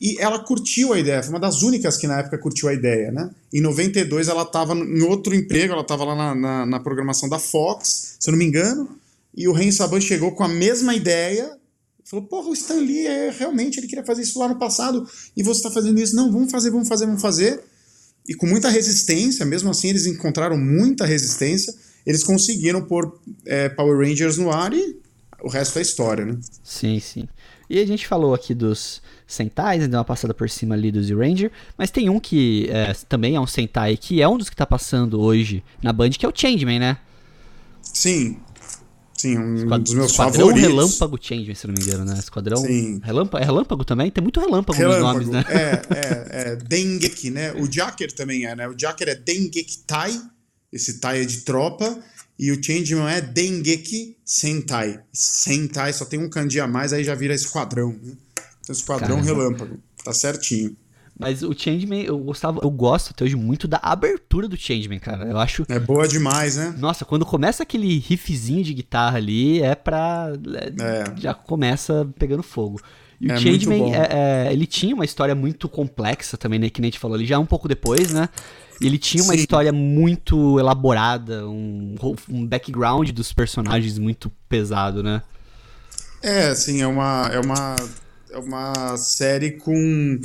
E ela curtiu a ideia, foi uma das únicas que na época curtiu a ideia, né? Em 92 ela estava em outro emprego, ela estava lá na, na, na programação da Fox, se eu não me engano e o Ren Saban chegou com a mesma ideia. Falou, porra, o Stan Lee é, realmente ele queria fazer isso lá no passado e você está fazendo isso. Não, vamos fazer, vamos fazer, vamos fazer. E com muita resistência, mesmo assim eles encontraram muita resistência, eles conseguiram pôr é, Power Rangers no ar e o resto é história, né? Sim, sim. E a gente falou aqui dos Sentais, né, deu uma passada por cima ali do Z-Ranger, mas tem um que é, também é um Sentai, que é um dos que tá passando hoje na Band, que é o Changeman, né? Sim, Sim, um Esquad... dos meus Esquadrão favoritos. Relâmpago Change, se não me engano, né? Esquadrão Sim. Relâmpago, é Relâmpago também? Tem muito Relâmpago, relâmpago nos nomes, né? É, é, é Dengeki, né? O Jacker também é, né? O Jacker é Dengeki Tai, esse Tai é de tropa, e o Changeman é Dengeki Sentai. Sentai só tem um kanji a mais, aí já vira esquadrão, né? Então, esquadrão Caramba. Relâmpago, tá certinho. Mas o Changeman, eu gostava, eu gosto até hoje muito da abertura do Changeman, cara. Eu acho. É boa demais, né? Nossa, quando começa aquele riffzinho de guitarra ali, é pra. É, é. Já começa pegando fogo. E é o Changeman, é, é, ele tinha uma história muito complexa também, né? Que nem a gente falou ali, já um pouco depois, né? Ele tinha uma Sim. história muito elaborada, um, um background dos personagens muito pesado, né? É, assim, é uma, é uma, é uma série com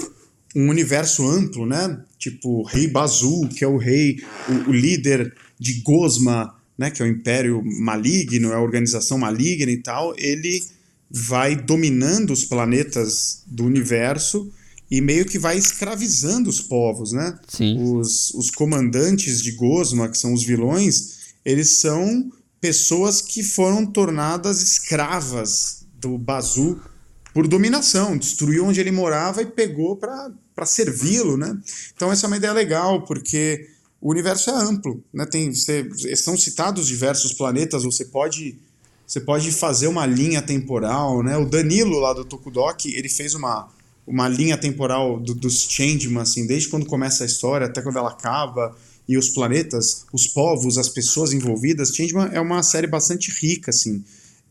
um universo amplo, né? Tipo, Rei Bazu, que é o rei, o, o, líder de Gosma, né? Que é o Império Maligno, é a organização maligna e tal. Ele vai dominando os planetas do universo e meio que vai escravizando os povos, né? Sim. Os, os comandantes de Gosma, que são os vilões, eles são pessoas que foram tornadas escravas do Bazu por dominação, destruiu onde ele morava e pegou para servi-lo, né? Então essa é uma ideia legal, porque o universo é amplo, né? Tem, são citados diversos planetas, você pode você pode fazer uma linha temporal, né? O Danilo lá do Tokudok, ele fez uma, uma linha temporal do, dos Changeman, assim, desde quando começa a história até quando ela acaba, e os planetas, os povos, as pessoas envolvidas. Changeman é uma série bastante rica, assim.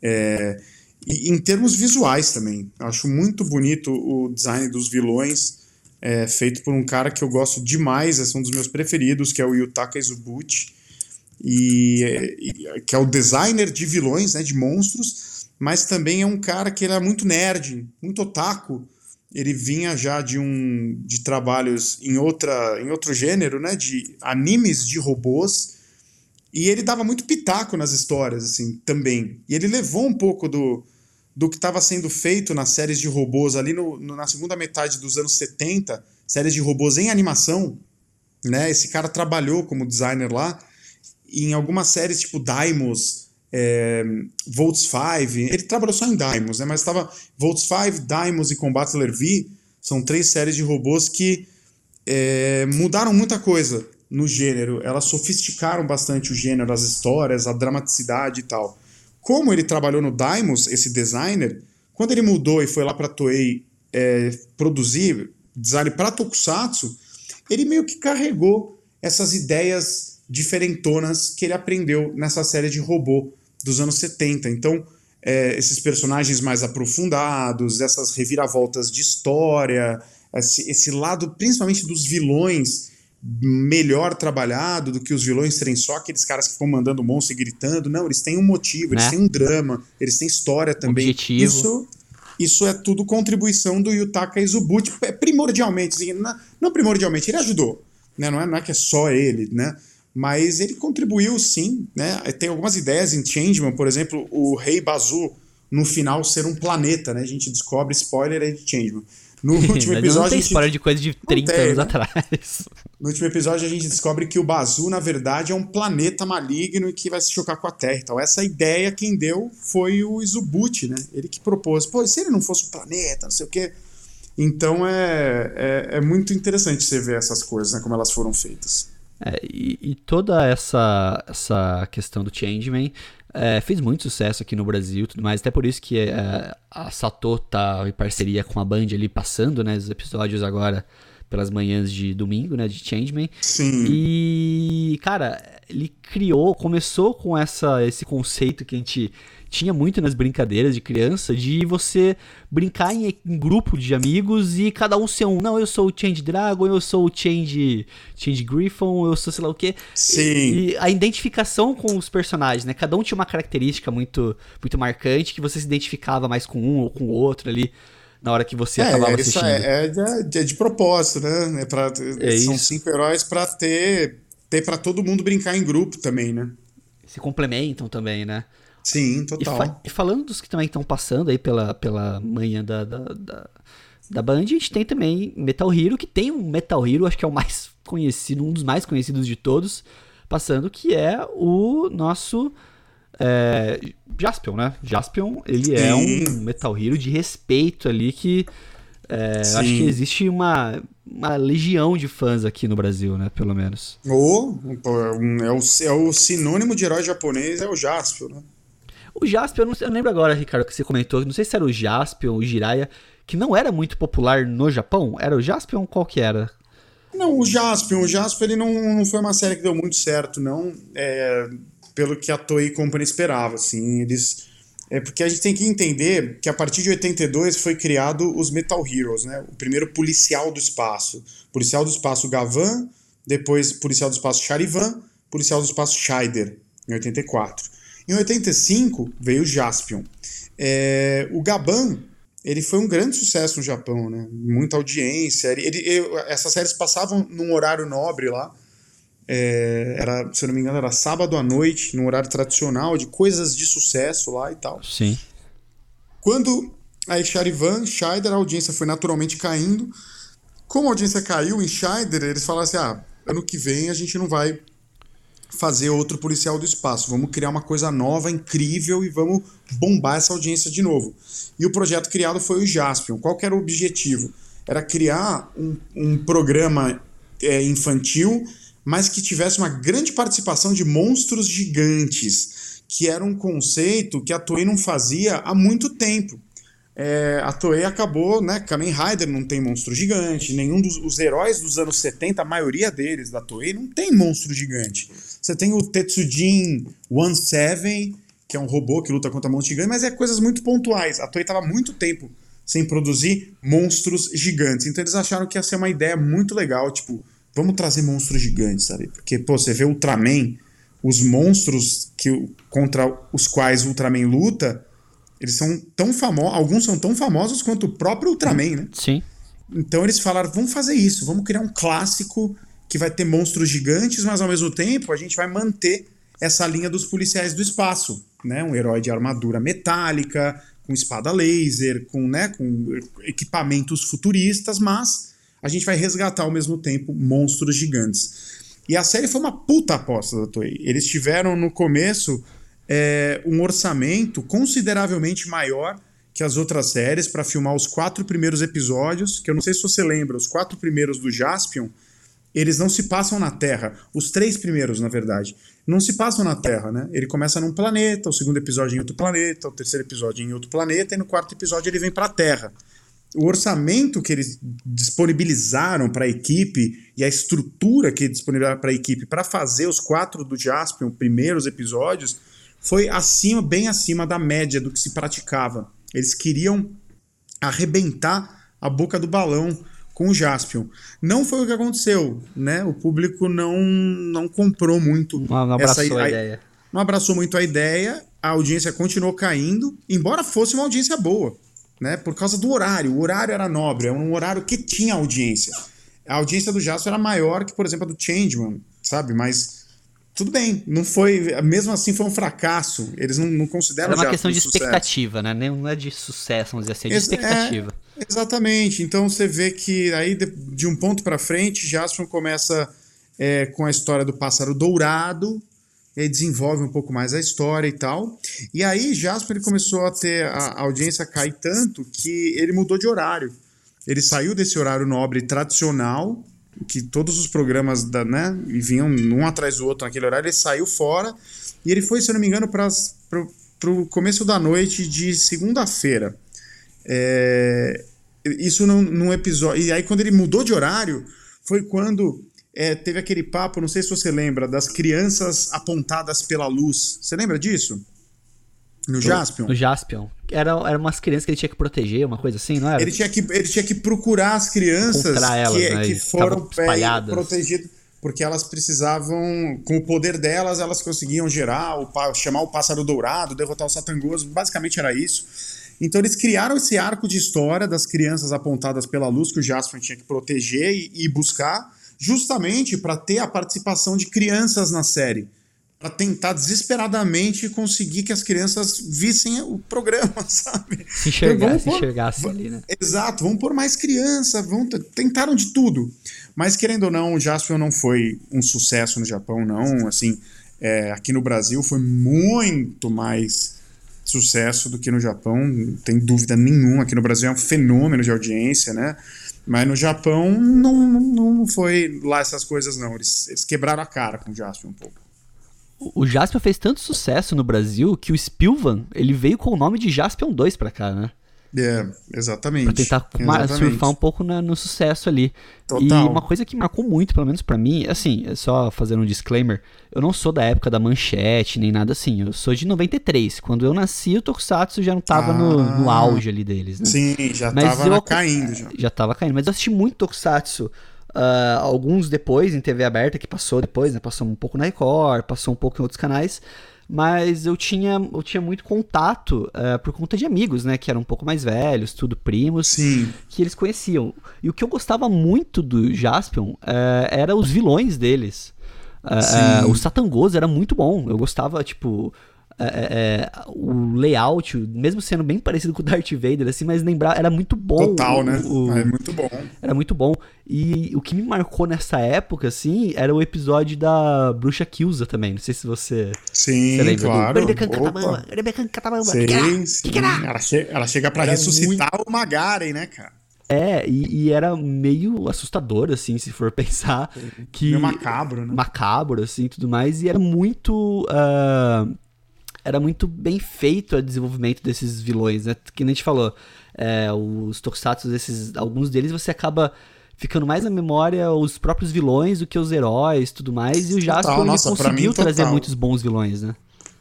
É, e em termos visuais também. Eu acho muito bonito o design dos vilões, é, feito por um cara que eu gosto demais, é um dos meus preferidos, que é o Yutaka Izubuchi, e, e, que é o designer de vilões, né, de monstros, mas também é um cara que era muito nerd, muito otaku. Ele vinha já de um de trabalhos em outra em outro gênero, né, de animes de robôs e ele dava muito pitaco nas histórias, assim, também. E ele levou um pouco do, do que estava sendo feito nas séries de robôs ali no, no, na segunda metade dos anos 70, séries de robôs em animação. Né? Esse cara trabalhou como designer lá em algumas séries tipo Daimos, é, Volts 5. Ele trabalhou só em Daimos, né? mas estava Volts 5, Daimos e Combattler V. São três séries de robôs que é, mudaram muita coisa no gênero. Elas sofisticaram bastante o gênero, as histórias, a dramaticidade e tal. Como ele trabalhou no Daimos, esse designer, quando ele mudou e foi lá para Toei é, produzir design para Tokusatsu, ele meio que carregou essas ideias diferentonas que ele aprendeu nessa série de robô dos anos 70. Então, é, esses personagens mais aprofundados, essas reviravoltas de história, esse, esse lado principalmente dos vilões melhor trabalhado do que os vilões serem só aqueles caras que ficam mandando monstro e gritando. Não, eles têm um motivo, eles né? têm um drama, eles têm história também. Objetivo. Isso, isso é tudo contribuição do Yutaka Izubuchi, é primordialmente, assim, não, primordialmente, ele ajudou, né? não, é, não é que é só ele, né? mas ele contribuiu sim, né? tem algumas ideias em Changeman, por exemplo, o Rei Bazu no final ser um planeta, né? a gente descobre, spoiler aí de Changeman, no último episódio. Não tem spoiler de coisa de 30 tem, anos né? atrás. No último episódio, a gente descobre que o Bazu, na verdade, é um planeta maligno e que vai se chocar com a Terra. Então, essa ideia quem deu foi o Izubuchi, né? Ele que propôs. Pô, se ele não fosse um planeta, não sei o quê. Então, é, é, é muito interessante você ver essas coisas, né? Como elas foram feitas. É, e, e, toda essa, essa questão do Changeman é, fez muito sucesso aqui no Brasil tudo mais, até por isso que é, a Sato tá em parceria com a Band ali passando, né, os episódios agora pelas manhãs de domingo, né, de Changeman. Sim. E, cara, ele criou, começou com essa, esse conceito que a gente tinha muito nas brincadeiras de criança, de você brincar em, em, grupo de amigos e cada um ser um. Não, eu sou o Change Dragon, eu sou o Change, Change Griffon, eu sou sei lá o quê. Sim. E, e a identificação com os personagens, né? Cada um tinha uma característica muito, muito marcante que você se identificava mais com um ou com o outro ali na hora que você é, acabava isso assistindo. É, é, de, é de propósito, né? É pra, é são isso. cinco heróis para ter, ter para todo mundo brincar em grupo também, né? Se complementam também, né? Sim, total. E, fa e falando dos que também estão passando aí pela, pela manhã da, da, da, da Band, a gente tem também Metal Hero, que tem um Metal Hero, acho que é o mais conhecido, um dos mais conhecidos de todos, passando, que é o nosso é, Jaspion, né? Jaspion, ele é é um Metal Hero de respeito ali que é, acho que existe uma, uma legião de fãs aqui no Brasil, né? Pelo menos. Oh, é, o, é o sinônimo de herói japonês, é o Jaspion, né? O Jaspion, eu não, eu lembro agora, Ricardo, que você comentou, não sei se era o Jaspion ou o Jiraiya, que não era muito popular no Japão. Era o Jaspion qual que era? Não, o Jaspion, o Jaspion ele não, não foi uma série que deu muito certo, não. É, pelo que a Toei Company esperava, assim, eles... É porque a gente tem que entender que a partir de 82 foi criado os Metal Heroes, né? O primeiro policial do espaço. Policial do espaço Gavan, depois policial do espaço Charivan, policial do espaço Scheider, em 84. Em 85 veio o Jaspion. É, o Gaban ele foi um grande sucesso no Japão, né? Muita audiência. Ele, ele, essas séries passavam num horário nobre lá. É, era, se eu não me engano, era sábado à noite, num horário tradicional, de coisas de sucesso lá e tal. Sim. Quando aí Charivan, Scheider, a audiência foi naturalmente caindo. Como a audiência caiu em Scheider, eles falaram assim: ah, ano que vem a gente não vai fazer outro policial do espaço. Vamos criar uma coisa nova, incrível e vamos bombar essa audiência de novo. E o projeto criado foi o Jaspion. Qual era o objetivo? Era criar um, um programa é, infantil, mas que tivesse uma grande participação de monstros gigantes, que era um conceito que a Toei não fazia há muito tempo é, a Toei acabou, né? Kamen Rider não tem monstro gigante, nenhum dos os heróis dos anos 70, a maioria deles da Toei, não tem monstro gigante. Você tem o Tetsujin 17, que é um robô que luta contra monstros gigantes, mas é coisas muito pontuais. A Toei estava muito tempo sem produzir monstros gigantes. Então eles acharam que ia ser uma ideia muito legal, tipo, vamos trazer monstros gigantes, sabe? Porque, pô, você vê Ultraman, os monstros que, contra os quais o Ultraman luta eles são tão famosos, alguns são tão famosos quanto o próprio Ultraman, né? Sim. Então eles falaram, vamos fazer isso, vamos criar um clássico que vai ter monstros gigantes, mas ao mesmo tempo a gente vai manter essa linha dos policiais do espaço, né? Um herói de armadura metálica, com espada laser, com, né, com equipamentos futuristas, mas a gente vai resgatar ao mesmo tempo monstros gigantes. E a série foi uma puta aposta da Toei. Eles tiveram no começo é, um orçamento consideravelmente maior que as outras séries para filmar os quatro primeiros episódios, que eu não sei se você lembra, os quatro primeiros do Jaspion, eles não se passam na Terra. Os três primeiros, na verdade, não se passam na Terra, né? Ele começa num planeta, o segundo episódio em outro planeta, o terceiro episódio em outro planeta, e no quarto episódio ele vem para a Terra. O orçamento que eles disponibilizaram para a equipe e a estrutura que disponibilizaram para a equipe para fazer os quatro do Jaspion, primeiros episódios, foi acima, bem acima da média do que se praticava. Eles queriam arrebentar a boca do balão com o Jaspion. Não foi o que aconteceu, né? O público não, não comprou muito não, não abraçou essa a ideia. Não abraçou muito a ideia, a audiência continuou caindo, embora fosse uma audiência boa, né? Por causa do horário. O horário era nobre, era um horário que tinha audiência. A audiência do Jaspion era maior que, por exemplo, a do Changeman, sabe? Mas tudo bem, não foi. Mesmo assim foi um fracasso. Eles não, não consideram. É uma questão de expectativa, né? Não é de sucesso, vamos dizer assim, é de Ex expectativa. É, exatamente. Então você vê que aí de, de um ponto para frente, Jaspion começa é, com a história do pássaro dourado. E desenvolve um pouco mais a história e tal. E aí Jasper ele começou a ter a, a audiência cair tanto que ele mudou de horário. Ele saiu desse horário nobre tradicional que todos os programas da, né, vinham um atrás do outro naquele horário, ele saiu fora e ele foi, se eu não me engano, para o começo da noite de segunda-feira. É, isso num, num, episódio. E aí, quando ele mudou de horário, foi quando é, teve aquele papo, não sei se você lembra, das crianças apontadas pela luz. Você lembra disso? No Jaspion? No Jaspion. Era, era umas crianças que ele tinha que proteger, uma coisa assim, não era? Ele tinha que, ele tinha que procurar as crianças elas, que, né? que foram espalhadas. protegidas. Porque elas precisavam, com o poder delas, elas conseguiam gerar, o, chamar o pássaro dourado, derrotar o satangoso. Basicamente era isso. Então eles criaram esse arco de história das crianças apontadas pela luz que o Jasper tinha que proteger e, e buscar, justamente para ter a participação de crianças na série para tentar desesperadamente conseguir que as crianças vissem o programa, sabe? Se enxergar, se enxergasse ali, né? Exato, vamos por mais criança, vão tentaram de tudo. Mas querendo ou não, o Jaspion não foi um sucesso no Japão, não. Assim, é, aqui no Brasil foi muito mais sucesso do que no Japão, não tem dúvida nenhuma. Aqui no Brasil é um fenômeno de audiência, né? Mas no Japão não, não, não foi lá essas coisas, não. Eles, eles quebraram a cara com o Jaspion um pouco. O Jaspion fez tanto sucesso no Brasil que o Spilvan, ele veio com o nome de Jaspion 2 pra cá, né? É, exatamente. Pra tentar exatamente. surfar um pouco na, no sucesso ali. Total. E uma coisa que marcou muito, pelo menos para mim, assim, é só fazendo um disclaimer, eu não sou da época da manchete, nem nada assim. Eu sou de 93. Quando eu nasci, o Tokusatsu já não tava ah, no, no, auge ali deles, né? Sim, já Mas tava eu, caindo já. Já tava caindo. Mas eu assisti muito Tokusatsu Uh, alguns depois em TV aberta, que passou depois, né? Passou um pouco na Record, passou um pouco em outros canais. Mas eu tinha, eu tinha muito contato uh, por conta de amigos, né? Que eram um pouco mais velhos, tudo primos. Sim. Que eles conheciam. E o que eu gostava muito do Jaspion uh, era os vilões deles. Uh, uh, o Satangos era muito bom. Eu gostava, tipo, é, é, é, o layout, mesmo sendo bem parecido com o Darth Vader, assim, mas lembrar, era muito bom. Total, né? O, é muito bom. Era muito bom. E o que me marcou nessa época, assim, era o episódio da Bruxa Kyuza também. Não sei se você. Sim, você lembra claro. Do sim, sim. Ela, che ela chega pra era ressuscitar muito... o Magaren, né, cara? É, e, e, era meio assustador, assim, se for pensar. Que, meio macabro, né? Macabro, assim, tudo mais. E era muito. Uh, era muito bem feito o desenvolvimento desses vilões, né? Que nem a gente falou, é, os tokusatsu, esses, alguns deles você acaba ficando mais na memória os próprios vilões do que os heróis tudo mais. E o Jasper ele conseguiu trazer muitos bons vilões, né?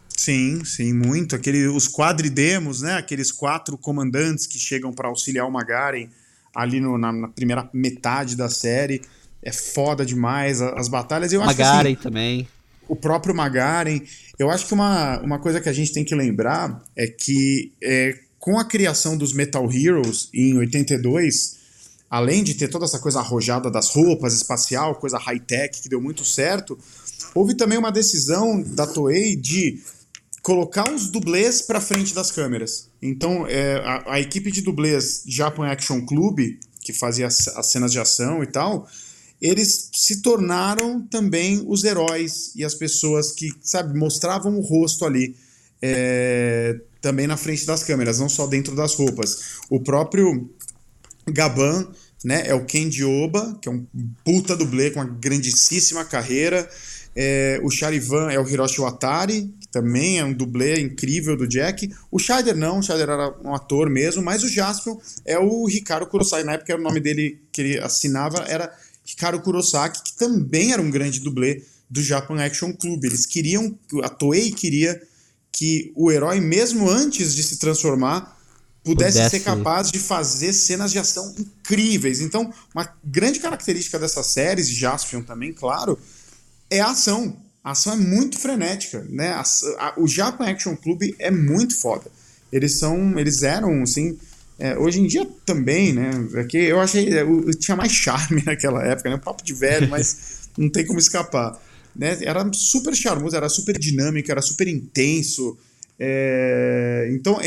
Sim, sim, muito. Aquele, os quadridemos, né? Aqueles quatro comandantes que chegam para auxiliar o Magaren ali no, na, na, primeira metade da série. É foda demais as, as batalhas. Eu Magaren acho assim, também o próprio Magaren. Eu acho que uma, uma coisa que a gente tem que lembrar é que é, com a criação dos Metal Heroes em 82, além de ter toda essa coisa arrojada das roupas, espacial, coisa high-tech que deu muito certo, houve também uma decisão da Toei de colocar os dublês para frente das câmeras. Então, é, a, a, equipe de dublês Japan Action Club, que fazia as, as, cenas de ação e tal, eles se tornaram também os heróis e as pessoas que, sabe, mostravam o rosto ali. É, também na frente das câmeras, não só dentro das roupas. O próprio Gaban, né, é o Ken Oba, que é um puta dublê com uma grandíssima carreira. É, o Charivan é o Hiroshi Watari, que também é um dublê incrível do Jack. O Scheider não, o Scheider era um ator mesmo, mas o Jaspion é o Ricardo Kurosaki. Na época o nome dele que ele assinava era Ricardo Kurosaki, que também era um grande dublê do Japan Action Club. Eles queriam, a Toei queria que o herói, mesmo antes de se transformar, pudesse, pudesse, ser capaz de fazer cenas de ação incríveis. Então, uma grande característica dessas séries, Jaspion também, claro, é a ação. A ação é muito frenética, né? A, a, o Japan Action Club é muito foda. Eles são, eles eram, assim, é, hoje em dia também, né? É que eu achei, eu, eu tinha mais charme naquela época, né? Papo de velho, mas não tem como escapar. Né? Era super charmoso, era super dinâmico, era super intenso. É, então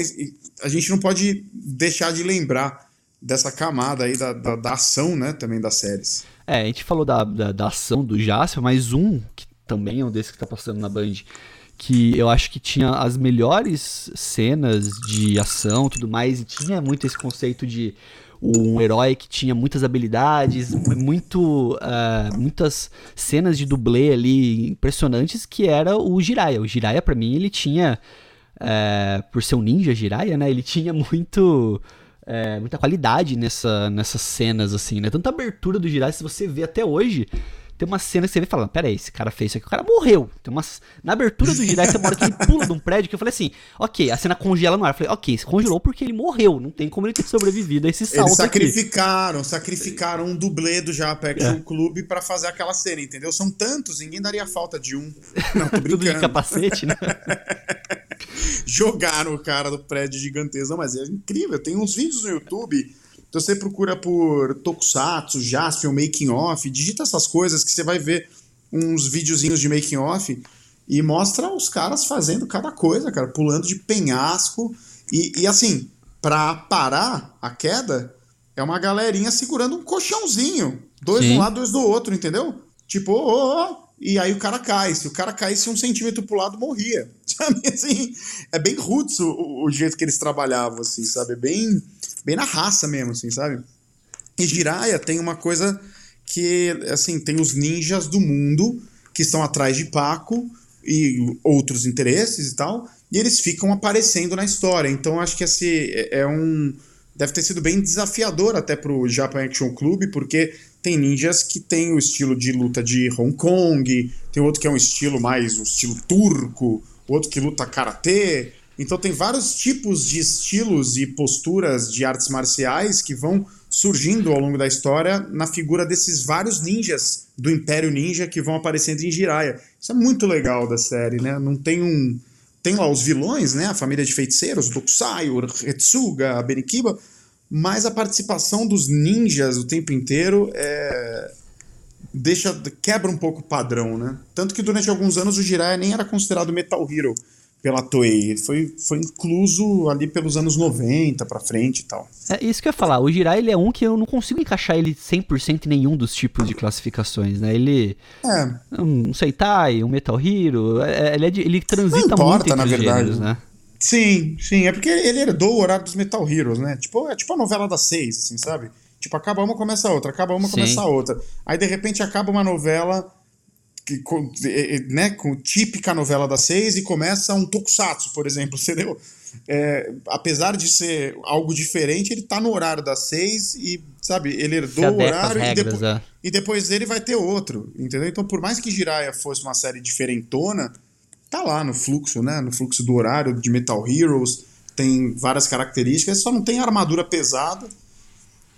a gente não pode deixar de lembrar dessa camada aí da, da, da ação, né, também das séries. É, a gente falou da, da, da ação do Jasper, mas um, que também é um desses que tá passando na Band, que eu acho que tinha as melhores cenas de ação tudo mais, e tinha muito esse conceito de um herói que tinha muitas habilidades, muito, uh, muitas cenas de dublê ali impressionantes, que era o Jiraiya. O Jiraiya, para mim, ele tinha, uh, por ser um ninja Jiraiya, né, ele tinha muito é, muita qualidade nessa, nessas cenas, assim, né? Tanta abertura do Jiraiya, se você vê até hoje, tem uma cena que você vê falando, pera aí, esse cara fez isso aqui, o cara morreu. Tem umas... Na abertura do Jiraiya, tem uma hora que ele pula de um prédio, que eu falei assim, ok, a cena congela no ar. Eu falei, ok, se congelou porque ele morreu, não tem como ele ter sobrevivido a esse salto Eles sacrificaram, aqui. sacrificaram um dublê do Japan é. Clube para fazer aquela cena, entendeu? São tantos, ninguém daria falta de um. Não, tô brincando. Tudo de capacete, né? Jogaram o cara do prédio gigantesco, mas é incrível, tem uns vídeos no YouTube então você procura por Tokusatsu, Jaspion, Making Off, digita essas coisas que você vai ver uns videozinhos de Making Off e mostra os caras fazendo cada coisa, cara, pulando de penhasco e, e assim, para parar a queda, é uma galerinha segurando um colchãozinho, dois Sim. de um lado, dois do outro, entendeu? Tipo, oh, oh, oh, e aí o cara cai. Se o cara caísse um centímetro pro lado, morria. Sabe, assim, é bem roots o, o jeito que eles trabalhavam, assim, sabe? É bem bem na raça mesmo, assim, sabe? E Jiraiya tem uma coisa que, assim, tem os ninjas do mundo que estão atrás de Paco e outros interesses e tal, e eles ficam aparecendo na história. Então acho que esse é, é um deve ter sido bem desafiador até pro Japan Action Club, porque tem ninjas que tem o estilo de luta de Hong Kong, tem outro que é um estilo mais o estilo turco, outro que luta karatê, então tem vários tipos de estilos e posturas de artes marciais que vão surgindo ao longo da história na figura desses vários ninjas do Império Ninja que vão aparecendo em Jiraiya. Isso é muito legal da série, né? Não tem um tem lá os vilões, né? A família de feiticeiros, o Retsuga, Benikiba, mas a participação dos ninjas o tempo inteiro é deixa quebra um pouco o padrão, né? Tanto que durante alguns anos o Jiraiya nem era considerado Metal Hero pela Toei. Foi, foi incluso ali pelos anos 90 pra frente e tal. É isso que eu ia falar. O Jirai, ele é um que eu não consigo encaixar ele 100% em nenhum dos tipos de classificações, né? Ele... É. Um Seitai, um Metal Hero, é, ele, é de, ele transita não importa, muito entre na verdade. Gêneros, né? Sim, sim. É porque ele herdou o horário dos Metal Heroes, né? Tipo, é tipo a novela das seis, assim, sabe? Tipo, acaba uma, começa a outra, acaba uma, sim. começa a outra. Aí, de repente, acaba uma novela que, né, com típica novela das seis e começa um tokusatsu, por exemplo, entendeu? É, apesar de ser algo diferente, ele tá no horário das seis e, sabe, ele herdou o horário regras, e, depois, é. e depois dele vai ter outro, entendeu? Então, por mais que Jiraiya fosse uma série diferentona, tá lá no fluxo, né? No fluxo do horário de Metal Heroes, tem várias características, só não tem armadura pesada.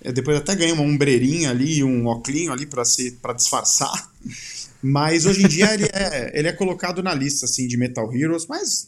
É, depois até ganha uma ombreirinha ali, um oclinho ali para disfarçar. Mas hoje em dia ele é, ele é colocado na lista assim, de Metal Heroes, mas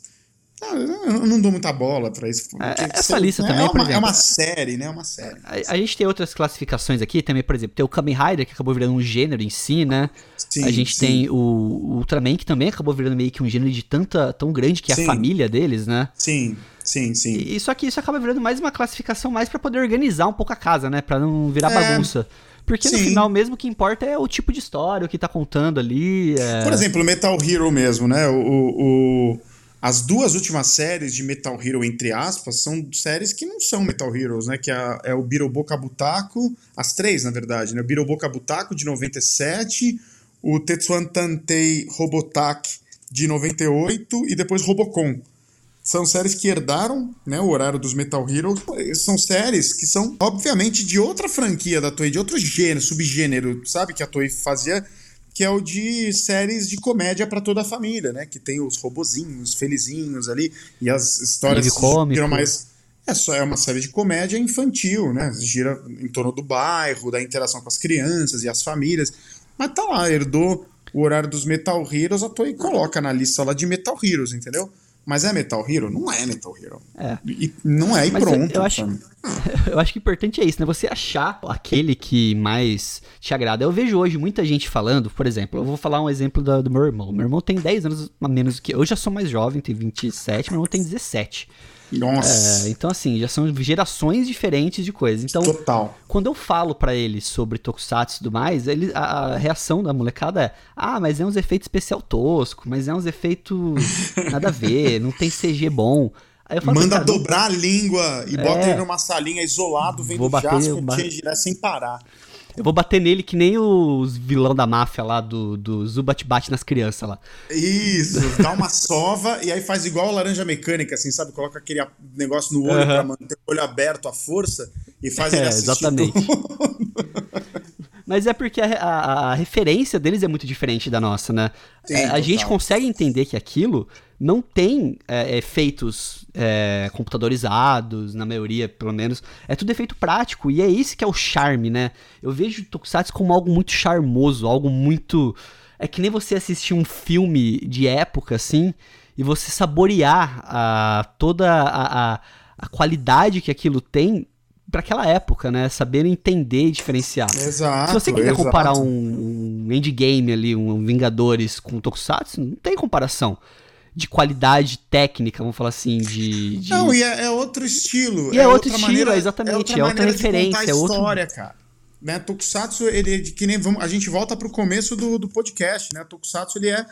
eu não dou muita bola pra isso. É, essa lista também, é uma, exemplo, é uma série, né? É uma série. A, a, gente tem outras classificações aqui também, por exemplo, tem o Kamen Rider, que acabou virando um gênero em si, né? Sim, a gente sim. tem o, o, Ultraman, que também acabou virando meio que um gênero de tanta, tão grande que é sim. a família deles, né? Sim, sim, sim. E, só que isso acaba virando mais uma classificação mais para poder organizar um pouco a casa, né? Pra não virar é. bagunça. Porque Sim. no final, mesmo o que importa é o tipo de história, o que tá contando ali. É... Por exemplo, Metal Hero mesmo, né? O, o, as duas últimas séries de Metal Hero, entre aspas, são séries que não são Metal Heroes, né? Que é, é o Biroboka Butaku, as três, na verdade, né? O Biroboka Butaku, de 97, o Tetsuan Tantei Robotaki, de 98, e depois Robocon são séries que herdaram né, o horário dos Metal Heroes. São séries que são, obviamente, de outra franquia da Toei, de outro gênero, subgênero, sabe? Que a Toei fazia, que é o de séries de comédia para toda a família, né? Que tem os robozinhos, felizinhos ali, e as histórias giram mais. É só é uma série de comédia infantil, né? Gira em torno do bairro, da interação com as crianças e as famílias. Mas tá lá, herdou o horário dos Metal Heroes, a Toei coloca na lista lá de Metal Heroes, entendeu? Mas é Metal Hero? Não é Metal Hero. É. E não é e Mas pronto. Eu, eu acho, eu acho que o importante é isso, né? Você achar aquele que mais te agrada. Eu vejo hoje muita gente falando, por exemplo, eu vou falar um exemplo do, do meu irmão. Meu irmão tem 10 anos a menos do que eu. Eu já sou mais jovem, tenho 27, meu irmão tem 17. Nossa. É, então, assim, já são gerações diferentes de coisas. Então, Total. quando eu falo para ele sobre Tokusatsu e tudo mais, ele, a, a, reação da molecada é: ah, mas é uns efeitos especial tosco, mas é uns efeitos nada a ver, não tem CG bom. Falo, Manda dobrar a língua e é, bota ele numa salinha isolado, vendo Jasper ba... sem parar. Eu vou bater nele que nem os vilão da máfia lá do, do Zubat bate nas crianças lá. Isso, dá uma sova e aí faz igual a laranja mecânica, assim, sabe? Coloca aquele negócio no olho uhum. pra manter o olho aberto à força e faz ele é, assistir. Exatamente. Mas é porque a, a, a, referência deles é muito diferente da nossa, né? Sim, é, a gente consegue entender que aquilo não tem é, efeitos é, computadorizados, na maioria, pelo menos. É tudo efeito prático, e é esse que é o charme, né? Eu vejo Tokusatsu como algo muito charmoso, algo muito. É que nem você assistir um filme de época, assim, e você saborear a, toda a, a, a qualidade que aquilo tem para aquela época, né? Saber entender e diferenciar. Exato. Se você quiser exato. comparar um, um endgame ali, um Vingadores com Tokusatsu, não tem comparação de qualidade técnica, vamos falar assim, de. de... Não, e é, é, outro estilo. E é, é outro estilo, maneira, exatamente. É outra, é outra referência. é outra história, cara. Né, Tokusatsu, ele que nem vamos, a gente volta para o começo do, do podcast, né? Tokusatsu ele é,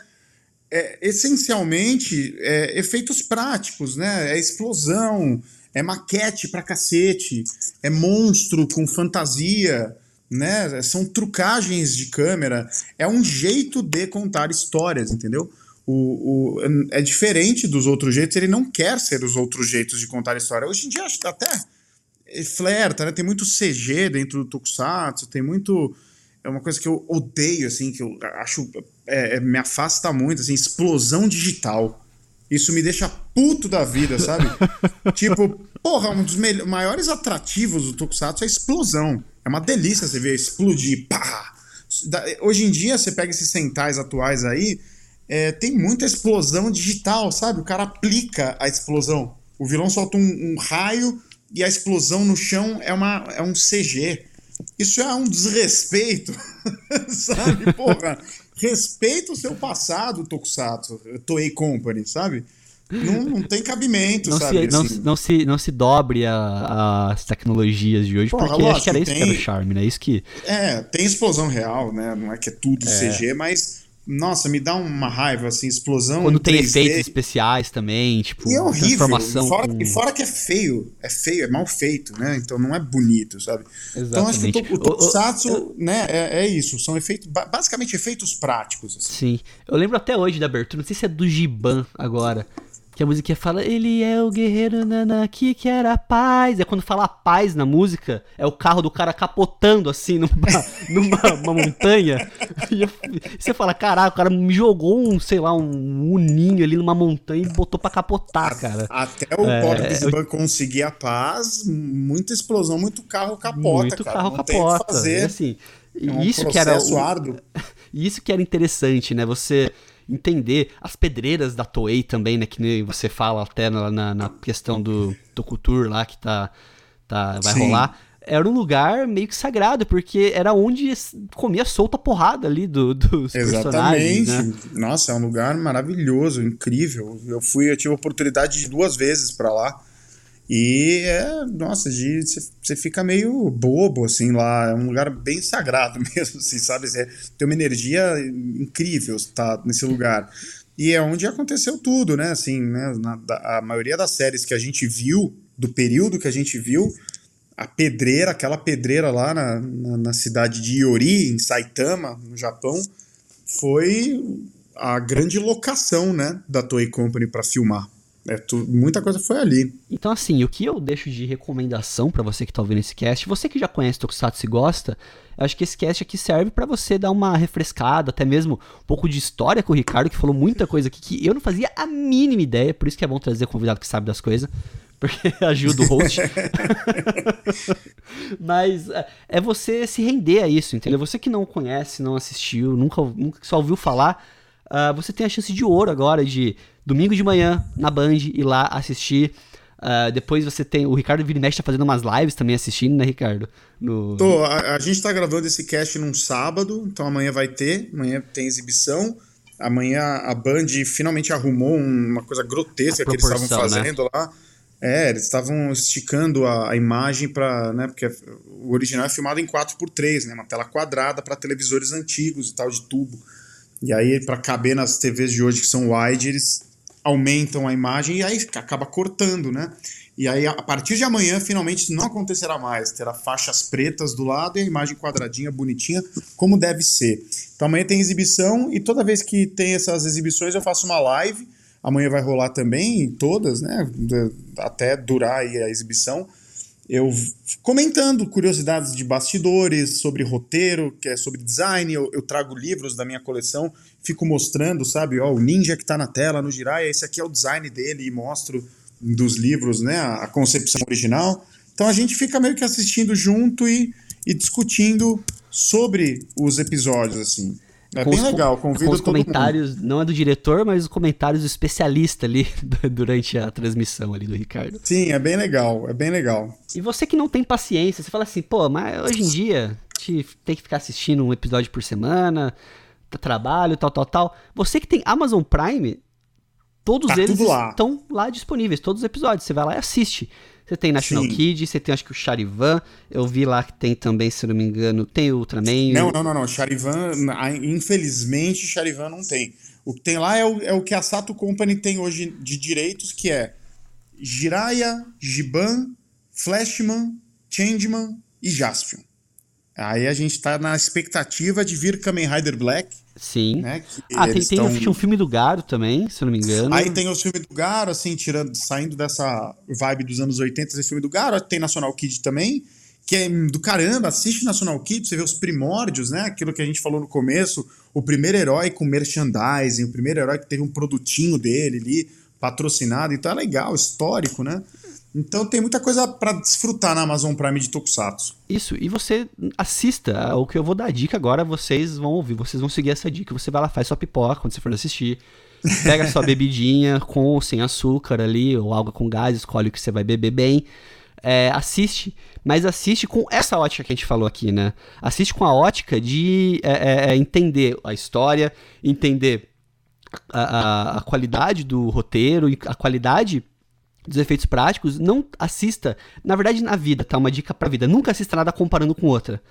é essencialmente é, efeitos práticos, né? É explosão, é maquete pra cacete, é monstro com fantasia, né? São trucagens de câmera, é um jeito de contar histórias, entendeu? O, o, é diferente dos outros jeitos, ele não quer ser os outros jeitos de contar história. Hoje em dia, acho que até flerta, né? Tem muito CG dentro do Tokusatsu, tem muito. É uma coisa que eu odeio, assim, que eu acho. É, é, me afasta muito, assim, explosão digital. Isso me deixa puto da vida, sabe? tipo, porra, um dos maiores atrativos do Tokusatsu é a explosão. É uma delícia você ver explodir, pá! Hoje em dia, você pega esses centais atuais aí, é, tem muita explosão digital, sabe? O cara aplica a explosão. O vilão solta um, um raio e a explosão no chão é, uma, é um CG. Isso é um desrespeito, sabe? Porra, respeita o seu passado, Tokusatsu, Toei Company, sabe? Não, não tem cabimento, não sabe? Se, não, assim. não, se, não se dobre a, as tecnologias de hoje, Porra, porque lógico, acho que era isso tem, que era o charme, né? Isso que... É, tem explosão real, né? Não é que é tudo é. CG, mas nossa, me dá uma raiva, assim, explosão. Quando tem 3D. efeitos especiais também, tipo, e é horrível. transformação. E fora, com... e fora, que é feio, é feio, é mal feito, né? Então não é bonito, sabe? Exatamente. Então acho que o, o Tokusatsu, o, né, é, é, isso, são efeitos, basicamente efeitos práticos. Assim. Sim. Eu lembro até hoje da abertura, não sei se é do Giban agora. Que a música fala, ele é o guerreiro nanaki que era paz. É quando fala paz na música, é o carro do cara capotando assim numa, numa montanha. E você fala, caraca, o cara me jogou um, sei lá, um uninho ali numa montanha e botou pra capotar, cara. Até o é, pobre eu... conseguir a paz, muita explosão, muito carro capota, muito cara. carro Não capota. Tem fazer. E assim, é um isso que era árduo. Isso que era interessante, né? Você entender as pedreiras da Toei também, né? Que nem você fala até na, na, na questão do, do Culture lá que tá, tá, vai Sim. rolar. Era um lugar meio que sagrado, porque era onde comia solta porrada ali do, dos Exatamente. Né? Nossa, é um lugar maravilhoso, incrível. Eu fui, eu tive a oportunidade de duas vezes para lá. E é, nossa, você fica meio bobo, assim, lá. É um lugar bem sagrado mesmo, assim, sabe? Cê, tem uma energia incrível tá, nesse lugar. E é onde aconteceu tudo, né? Assim, né? Na, a maioria das séries que a gente viu, do período que a gente viu, a pedreira, aquela pedreira lá na, na, na cidade de Iori, em Saitama, no Japão, foi a grande locação, né, da Toei Company para filmar. É, muita coisa foi ali. Então, assim, o que eu deixo de recomendação para você que tá ouvindo esse cast, você que já conhece Tokusatsu e gosta, eu acho que esse cast aqui serve para você dar uma refrescada, até mesmo um pouco de história com o Ricardo, que falou muita coisa aqui que eu não fazia a mínima ideia, por isso que é bom trazer convidado que sabe das coisas, porque ajuda o host. Mas é, é você se render a isso, entendeu? Você que não conhece, não assistiu, nunca, nunca só ouviu falar, uh, você tem a chance de ouro agora de domingo de manhã na Band ir lá assistir. Uh, depois você tem. O Ricardo Virimesh tá fazendo umas lives também assistindo, né, Ricardo? No... Tô, a, a, gente tá gravando esse cast num sábado, então amanhã vai ter. Amanhã tem exibição. Amanhã a Band finalmente arrumou uma coisa grotesca que eles estavam né? fazendo né? lá. É, eles estavam esticando a, a imagem para, né, porque o original é filmado em 4x3, né, uma tela quadrada para televisores antigos e tal de tubo. E aí para caber nas TVs de hoje que são wide, eles aumentam a imagem e aí acaba cortando, né? E aí, a partir de amanhã, finalmente, isso não acontecerá mais. Terá faixas pretas do lado e a imagem quadradinha, bonitinha, como deve ser. Então amanhã tem exibição e toda vez que tem essas exibições eu faço uma live. Amanhã vai rolar também, todas, né? Até durar a exibição eu comentando curiosidades de bastidores, sobre roteiro, que é sobre design, eu, eu, trago livros da minha coleção, fico mostrando, sabe, ó, o ninja que está na tela no Jiraiya, esse aqui é o design dele e mostro dos livros, né, a, concepção original. Então a gente fica meio que assistindo junto e, e discutindo sobre os episódios, assim. É bem os, legal, convido com os comentários, mundo. não é do diretor, mas os comentários do especialista ali durante a transmissão ali do Ricardo. Sim, é bem legal, é bem legal. E você que não tem paciência, você fala assim, pô, mas hoje em dia tem que ficar assistindo um episódio por semana, tá trabalho, tal, tal, tal. Você que tem Amazon Prime, todos tá eles lá. estão lá disponíveis, todos os episódios. Você vai lá e assiste. Você tem National Sim. Kid, você tem acho que o Charivan. Eu vi lá que tem também, se não me engano, tem o Ultraman. Não, não, não, não. Charivan, infelizmente, Charivan não tem. O que tem lá é o, é o que a Sato Company tem hoje de direitos, que é Jiraiya, Giban, Flashman, Changeman e Jaspion. Aí a gente tá na expectativa de vir Kamen Rider Black. Sim. Né, ah, tem, tem tão... um filme do Garo também, se eu não me engano. Aí tem o filme do Garo, assim, tirando, saindo dessa vibe dos anos 80, esse filme do Garo. Tem National Kid também, que é do caramba, assiste National Kid, você vê os primórdios, né? Aquilo que a gente falou no começo, o primeiro herói com merchandising, o primeiro herói que teve um produtinho dele ali, patrocinado, então é legal, histórico, né? Então tem muita coisa para desfrutar na Amazon Prime de Tokusatsu. Isso, e você assista. O que eu vou dar dica agora, vocês vão ouvir, vocês vão seguir essa dica. Você vai lá, faz sua pipoca quando você for assistir. Pega sua bebidinha com ou sem açúcar ali, ou algo com gás, escolhe o que você vai beber bem. É, assiste, mas assiste com essa ótica que a gente falou aqui, né? Assiste com a ótica de é, é, é entender a história, entender a, a, a qualidade do roteiro e a qualidade dos efeitos práticos, não assista, na verdade na vida, tá? Uma dica pra vida, nunca assista nada comparando com outra.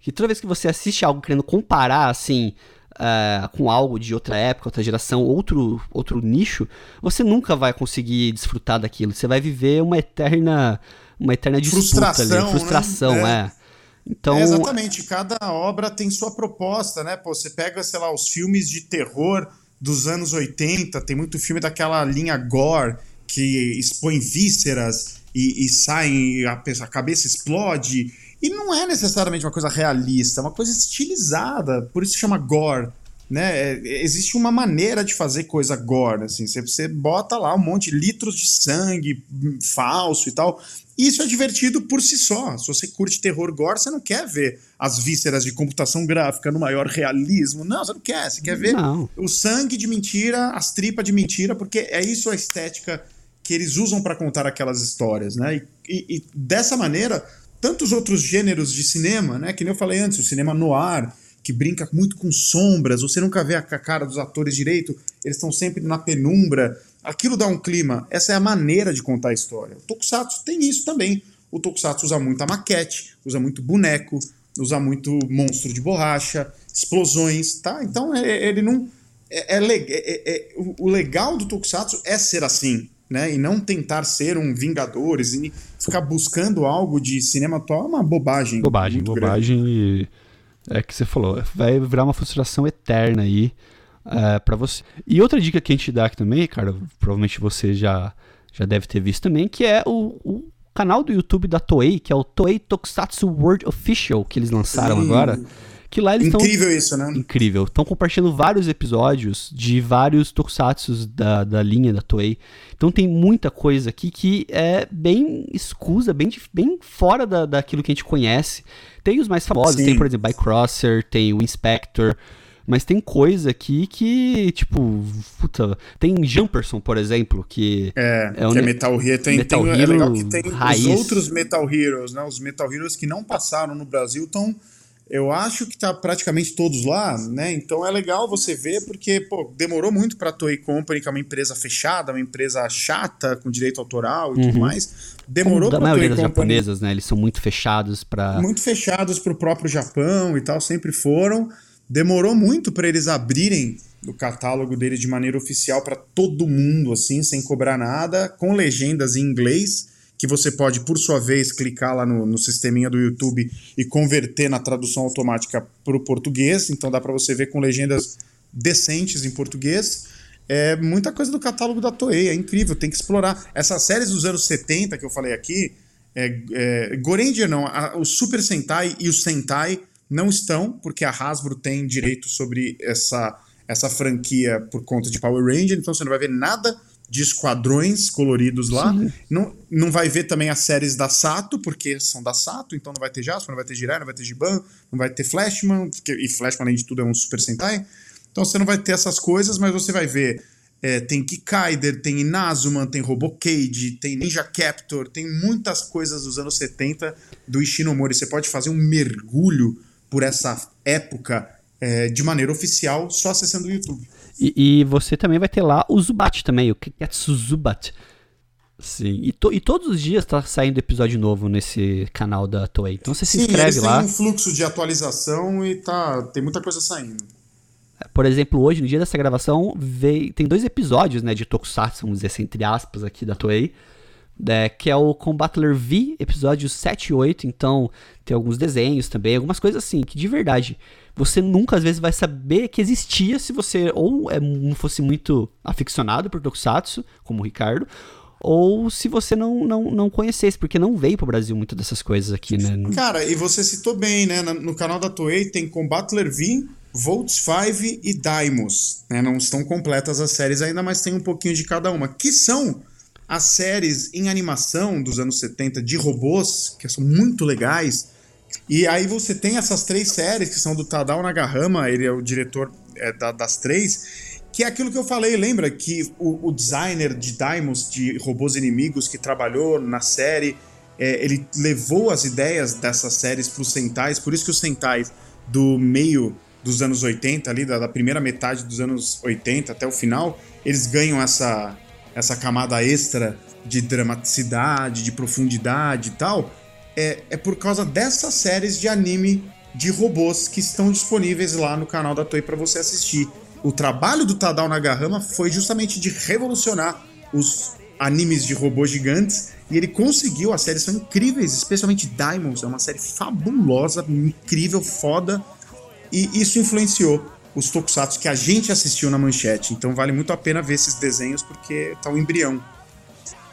Que toda vez que você assiste algo querendo comparar, assim, uh, com algo de outra época, outra geração, outro, outro nicho, você nunca vai conseguir desfrutar daquilo. Você vai viver uma eterna, uma eterna frustração, ali, frustração, né? é. Então, é exatamente, cada obra tem sua proposta, né? Pô, você pega, sei lá, os filmes de terror dos anos 80, tem muito filme daquela linha gore, que expõe vísceras e, e saem, a, a cabeça explode. E não é necessariamente uma coisa realista, é uma coisa estilizada, por isso chama gore. né? É, existe uma maneira de fazer coisa gore, assim. Você, você bota lá um monte de litros de sangue hum, falso e tal. Isso é divertido por si só. Se você curte terror gore, você não quer ver as vísceras de computação gráfica no maior realismo. Não, você não quer. Você quer ver não. o sangue de mentira, as tripas de mentira, porque é isso a estética que eles usam para contar aquelas histórias, né? E, e, e, dessa maneira, tantos outros gêneros de cinema, né? Que nem eu falei antes, o cinema noir, que brinca muito com sombras, você nunca vê a cara dos atores direito, eles estão sempre na penumbra. Aquilo dá um clima. Essa é a maneira de contar a história. O Tokusatsu tem isso também. O Tokusatsu usa muito a maquete, usa muito boneco, usa muito monstro de borracha, explosões, tá? Então é, ele não. É, é, é, é o legal do Tokusatsu é ser assim, né? E não tentar ser um Vingadores e ficar buscando algo de cinema atual é uma bobagem. Bobagem, bobagem grande. e. É que você falou, vai virar uma frustração eterna aí é, para você. E outra dica que a gente dá aqui também, cara, provavelmente você já, já deve ter visto também, que é o, o canal do YouTube da Toei, que é o Toei Tokusatsu World Official, que eles lançaram Sim. agora. Que lá eles Incrível tão, isso, né? Incrível. Estão compartilhando vários episódios de vários tokusatsu da, da linha da Toei. Então tem muita coisa aqui que é bem escusa, bem, bem fora da, daquilo que a gente conhece. Tem os mais famosos, Sim. tem, por exemplo, Bycrosser, tem o Inspector. Mas tem coisa aqui que, tipo, puta, tem Jumperson, por exemplo, que é, é, que é Metal Hero, tem, Metal tem, Hero é legal que tem raiz. os outros Metal Heroes, né? Os Metal Heroes que não passaram no Brasil estão eu acho que tá praticamente todos lá, né? Então é legal você ver, porque pô, demorou muito para a Toei Company, que é uma empresa fechada, uma empresa chata, com direito autoral e uhum. tudo mais. Demorou para a maioria das Company, japonesas, né? Eles são muito fechados para Muito fechados para o próprio Japão e tal, sempre foram. Demorou muito para eles abrirem o catálogo deles de maneira oficial para todo mundo, assim, sem cobrar nada, com legendas em inglês que você pode, por sua vez, clicar lá no, no sisteminha do YouTube e converter na tradução automática para o português. Então dá para você ver com legendas decentes em português. É muita coisa do catálogo da Toei, é incrível, tem que explorar. Essas séries dos anos 70 que eu falei aqui, é, é, não, a, o Super Sentai e o Sentai não estão, porque a Hasbro tem direito sobre essa, essa franquia por conta de Power Ranger, então você não vai ver nada de esquadrões coloridos lá. Não, não vai ver também as séries da Sato, porque são da Sato, então não vai ter Jasper, não vai ter Jirai, não vai ter Giban, não vai ter Flashman, e Flashman, além de tudo, é um Super Sentai. Então você não vai ter essas coisas, mas você vai ver. É, tem Kikaider, tem Inazuma, tem Robocade, tem Ninja Captor, tem muitas coisas dos anos 70 do Ishinomori. Você pode fazer um mergulho por essa época é, de maneira oficial só acessando o YouTube. E, e, você também vai ter lá o Zubat também, o Kiketsu Zubat. Sim, e, to, e todos os dias tá saindo episódio novo nesse canal da Toei. Então você se Sim, inscreve lá. Tem um fluxo de atualização e tá, tem muita coisa saindo. Por exemplo, hoje, no dia dessa gravação, veio, tem dois episódios né, de Tokusatsu, vamos dizer assim, entre aspas, aqui da Toei. É, que é o Combattler V, episódio 7 e 8. Então, tem alguns desenhos também, algumas coisas assim, que de verdade você nunca às vezes vai saber que existia se você ou é, não fosse muito aficionado por Tokusatsu, como o Ricardo, ou se você não, não, não conhecesse, porque não veio pro Brasil muito dessas coisas aqui, né? Cara, e você citou bem, né? No canal da Toei tem Combattler V, Volts 5 e Daimos. Né? Não estão completas as séries ainda, mas tem um pouquinho de cada uma. Que são as séries em animação dos anos 70 de robôs, que são muito legais, e aí você tem essas três séries que são do Tadao Nagahama, ele é o diretor é, da, das três, que é aquilo que eu falei, lembra? Que o, o designer de Daimos, de robôs inimigos, que trabalhou na série, é, ele levou as ideias dessas séries para os Sentais, por isso que os Sentais do meio dos anos 80, ali, da, da, primeira metade dos anos 80 até o final, eles ganham essa, essa camada extra de dramaticidade, de profundidade e tal, é, é por causa dessas séries de anime de robôs que estão disponíveis lá no canal da Toei para você assistir. O trabalho do Tadao Nagahama foi justamente de revolucionar os animes de robôs gigantes e ele conseguiu, as séries são incríveis, especialmente Diamonds, é uma série fabulosa, incrível, foda, e isso influenciou os tokusatsu que a gente assistiu na manchete. Então vale muito a pena ver esses desenhos porque tá um embrião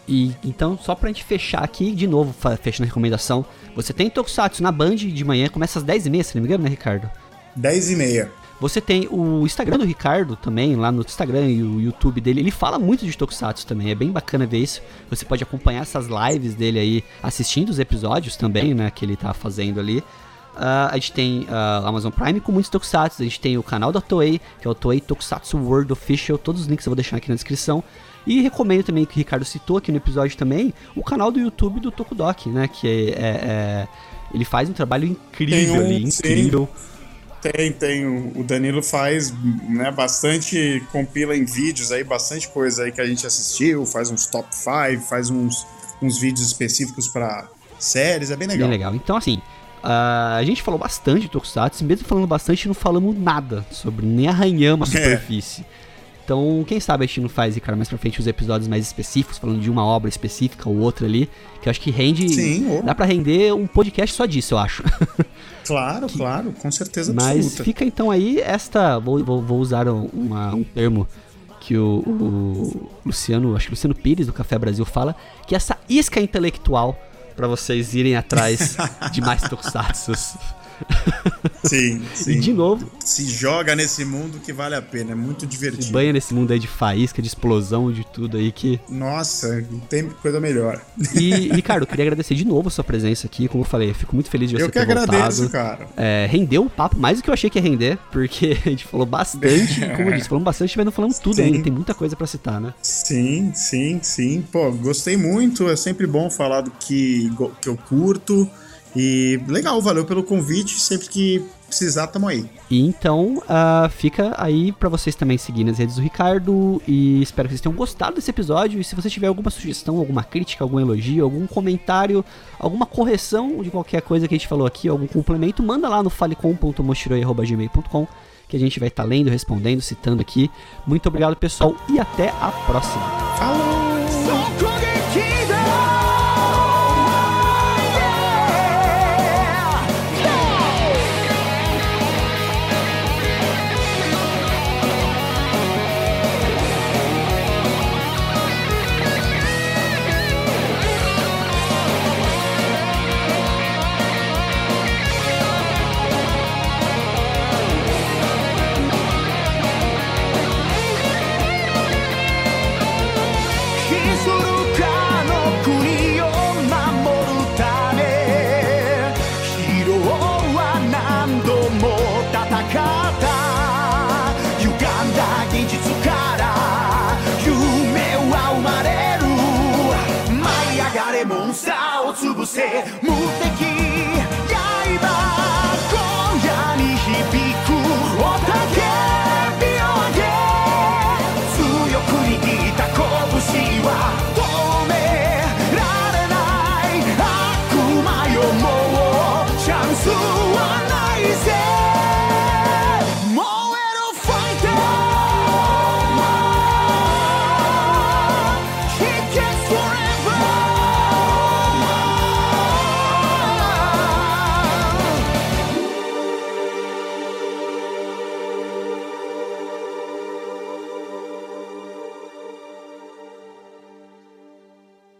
e então, só pra gente fechar aqui, de novo, fechando a recomendação, você tem Tokusatsu na Band de manhã, começa às 10h30, se não me engano, né, Ricardo? 10h30. Você tem o Instagram do Ricardo também, lá no Instagram e o YouTube dele. Ele fala muito de Tokusatsu também, é bem bacana ver isso. Você pode acompanhar essas lives dele aí, assistindo os episódios também, né, que ele tá fazendo ali. Uh, a gente tem a uh, Amazon Prime com muitos Tokusatsu, a gente tem o canal da Toei, que é o Toei Tokusatsu World Official, todos os links eu vou deixar aqui na descrição. E recomendo também, que o Ricardo citou aqui no episódio também, o canal do YouTube do Tokudok, né, que é, é, é ele faz um trabalho incrível um, ali, incrível. Tem, tem. O Danilo faz né, bastante, compila em vídeos aí, bastante coisa aí que a gente assistiu, faz uns top 5, faz uns, uns vídeos específicos para séries, é bem legal. Bem legal. Então, assim, Uh, a gente falou bastante de Tokusatsu, mesmo falando bastante, não falamos nada sobre, nem arranhamos a é. superfície. Então, quem sabe a gente não faz, cara, mais pra frente os episódios mais específicos, falando de uma obra específica ou outra ali, que eu acho que rende. Sim, dá para render um podcast só disso, eu acho. Claro, que, claro, com certeza absoluta. Mas fica então aí esta. Vou, vou, vou usar uma, um termo que o, o, Luciano, acho que o Luciano Pires do Café Brasil fala, que é essa isca intelectual para vocês irem atrás de mais tokusatsu. Sim, sim. E de novo. Se joga nesse mundo que vale a pena, é muito divertido. Se banha nesse mundo aí de faísca, de explosão, de tudo aí que. Nossa, não tem coisa melhor. E, Ricardo, eu queria agradecer de novo a sua presença aqui. Como eu falei, eu fico muito feliz de você eu ter voltado. Eu que agradeço, cara. É, rendeu o papo mais do que eu achei que ia render, porque a gente falou bastante. como eu disse, falamos bastante, mas não falamos tudo sim. ainda. Tem muita coisa para citar, né? Sim, sim, sim. Pô, gostei muito. É sempre bom falar do que, que eu curto. E legal, valeu pelo convite. Sempre que precisar, tamo aí. E então, uh, fica aí para vocês também seguir nas redes do Ricardo. E espero que vocês tenham gostado desse episódio. E se você tiver alguma sugestão, alguma crítica, algum elogio, algum comentário, alguma correção de qualquer coisa que a gente falou aqui, algum complemento, manda lá no falecom.mochiroi.gmail.com que a gente vai estar tá lendo, respondendo, citando aqui. Muito obrigado, pessoal, e até a próxima. Falou! Você, mutequim.